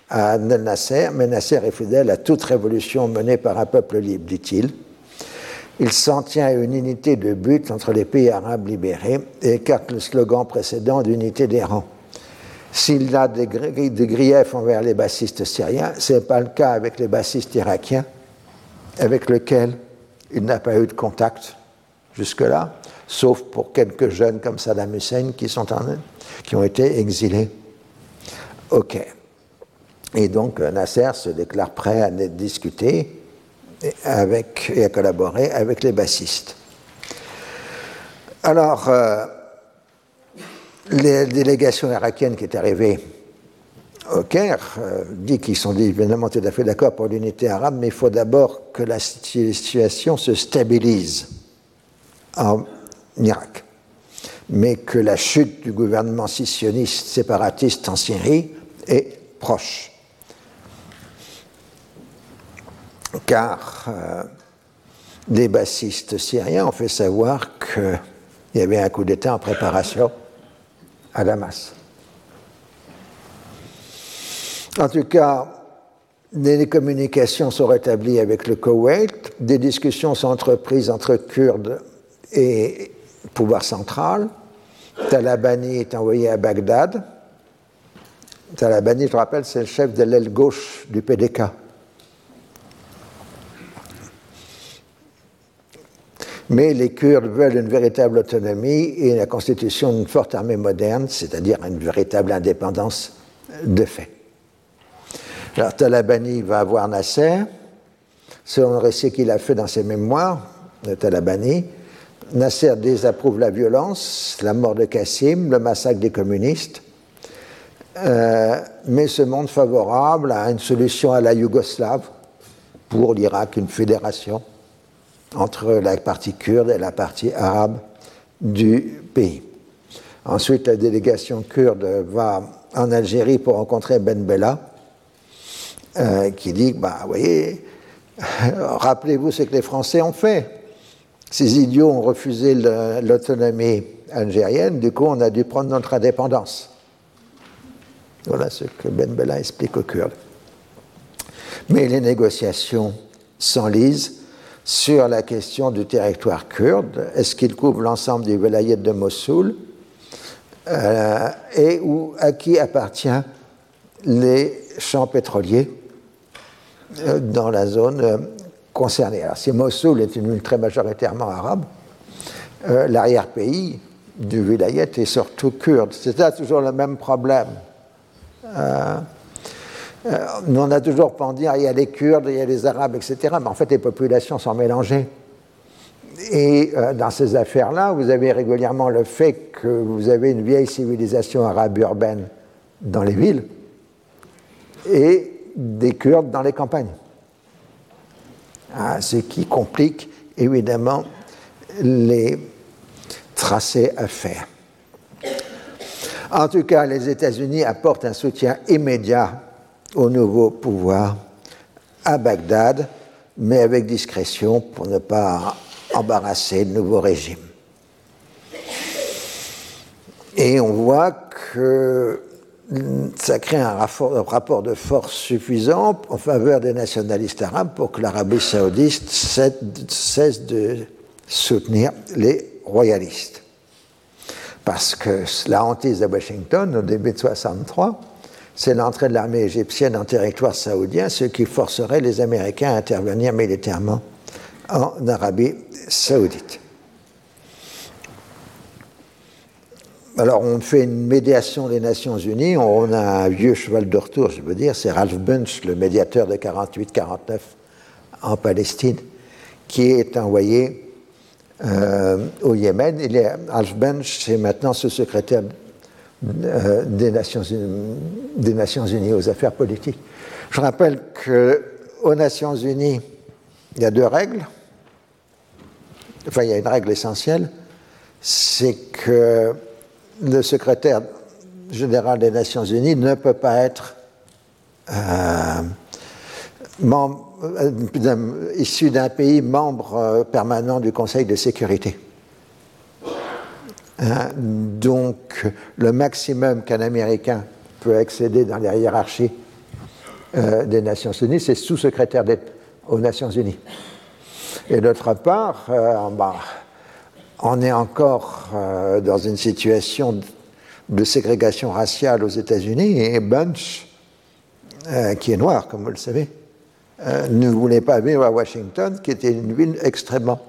à Nasser, mais Nasser est fidèle à toute révolution menée par un peuple libre, dit-il. Il s'en tient à une unité de but entre les pays arabes libérés et écarte le slogan précédent d'unité des rangs. S'il a des, griefs envers les bassistes syriens, ce n'est pas le cas avec les bassistes irakiens, avec lesquels il n'a pas eu de contact jusque-là, sauf pour quelques jeunes comme Saddam Hussein qui, sont qui ont été exilés. OK. Et donc Nasser se déclare prêt à discuter et à collaborer avec les bassistes. Alors, euh, les délégations irakiennes qui est arrivée Caire euh, dit qu'ils sont évidemment tout à fait d'accord pour l'unité arabe, mais il faut d'abord que la situation se stabilise en Irak, mais que la chute du gouvernement scissioniste séparatiste en Syrie est proche. car euh, des bassistes syriens ont fait savoir qu'il y avait un coup d'État en préparation à Damas. En tout cas, des communications sont rétablies avec le Koweït, des discussions sont entreprises entre Kurdes et pouvoir central. Talabani est envoyé à Bagdad. Talabani, je rappelle, c'est le chef de l'aile gauche du PDK. Mais les Kurdes veulent une véritable autonomie et la constitution d'une forte armée moderne, c'est-à-dire une véritable indépendance de fait. Alors Talabani va voir Nasser. Selon le récit qu'il a fait dans ses mémoires de Talabani, Nasser désapprouve la violence, la mort de Kassim, le massacre des communistes, euh, mais se montre favorable à une solution à la Yougoslave pour l'Irak, une fédération entre la partie kurde et la partie arabe du pays. Ensuite, la délégation kurde va en Algérie pour rencontrer Ben Bella, euh, qui dit, bah, voyez, rappelez-vous ce que les Français ont fait. Ces idiots ont refusé l'autonomie algérienne, du coup on a dû prendre notre indépendance. Voilà ce que Ben Bella explique aux Kurdes. Mais les négociations s'enlisent sur la question du territoire kurde. Est-ce qu'il couvre l'ensemble du vilayet de Mossoul euh, et où, à qui appartient les champs pétroliers dans la zone euh, concernée. Alors, si Mossoul est une ville très majoritairement arabe, l'arrière-pays du vilayet est surtout kurde. C'est là toujours le même problème. Euh, on a toujours pensé, il y a les Kurdes, il y a les Arabes, etc. Mais en fait, les populations sont mélangées. Et euh, dans ces affaires-là, vous avez régulièrement le fait que vous avez une vieille civilisation arabe urbaine dans les villes et des Kurdes dans les campagnes. Ah, ce qui complique évidemment les tracés à faire. En tout cas, les États-Unis apportent un soutien immédiat au nouveau pouvoir à Bagdad, mais avec discrétion pour ne pas embarrasser le nouveau régime. Et on voit que ça crée un rapport, de force suffisant en faveur des nationalistes arabes pour que l'Arabie saoudite cesse de soutenir les royalistes. Parce que la hantise de Washington, au début de 63, c'est l'entrée de l'armée égyptienne en territoire saoudien, ce qui forcerait les Américains à intervenir militairement en Arabie saoudite. Alors, on fait une médiation des Nations Unies. On a un vieux cheval de retour, je veux dire, c'est Ralph Bunch, le médiateur de 48-49 en Palestine, qui est envoyé euh, au Yémen. Il est, Ralph Bunch, c'est maintenant sous-secrétaire euh, des, Nations des Nations Unies aux affaires politiques. Je rappelle qu'aux Nations Unies, il y a deux règles. Enfin, il y a une règle essentielle, c'est que le secrétaire général des Nations Unies ne peut pas être euh, euh, issu d'un pays membre euh, permanent du Conseil de sécurité. Hein, donc, le maximum qu'un Américain peut accéder dans la hiérarchie des Nations Unies, c'est sous-secrétaire aux Nations Unies. Et d'autre part, bah, on est encore euh, dans une situation de ségrégation raciale aux États-Unis et Bunch, euh, qui est noir, comme vous le savez, euh, ne voulait pas vivre à Washington, qui était une ville extrêmement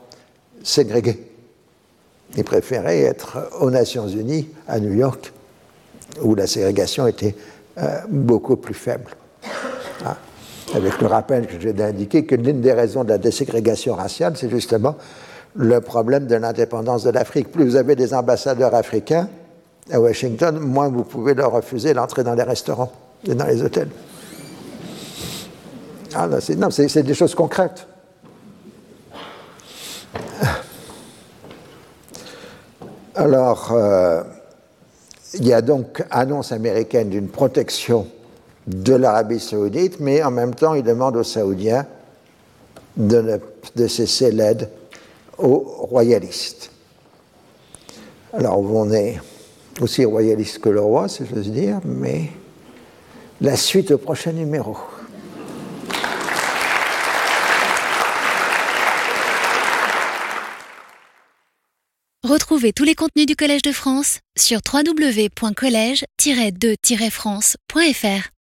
ségrégée. Il préférait être aux Nations Unies, à New York, où la ségrégation était beaucoup plus faible. Ah. Avec le rappel que je viens d'indiquer que l'une des raisons de la déségrégation raciale, c'est justement le problème de l'indépendance de l'Afrique. Plus vous avez des ambassadeurs africains à Washington, moins vous pouvez leur refuser l'entrée dans les restaurants et dans les hôtels. Ah, non, c'est des choses concrètes. Alors, euh, il y a donc annonce américaine d'une protection de l'Arabie saoudite, mais en même temps, il demande aux Saoudiens de cesser l'aide aux royalistes. Alors on est aussi royaliste que le roi, si j'ose dire, mais la suite au prochain numéro. Retrouvez tous les contenus du Collège de France sur www.colège-2-france.fr.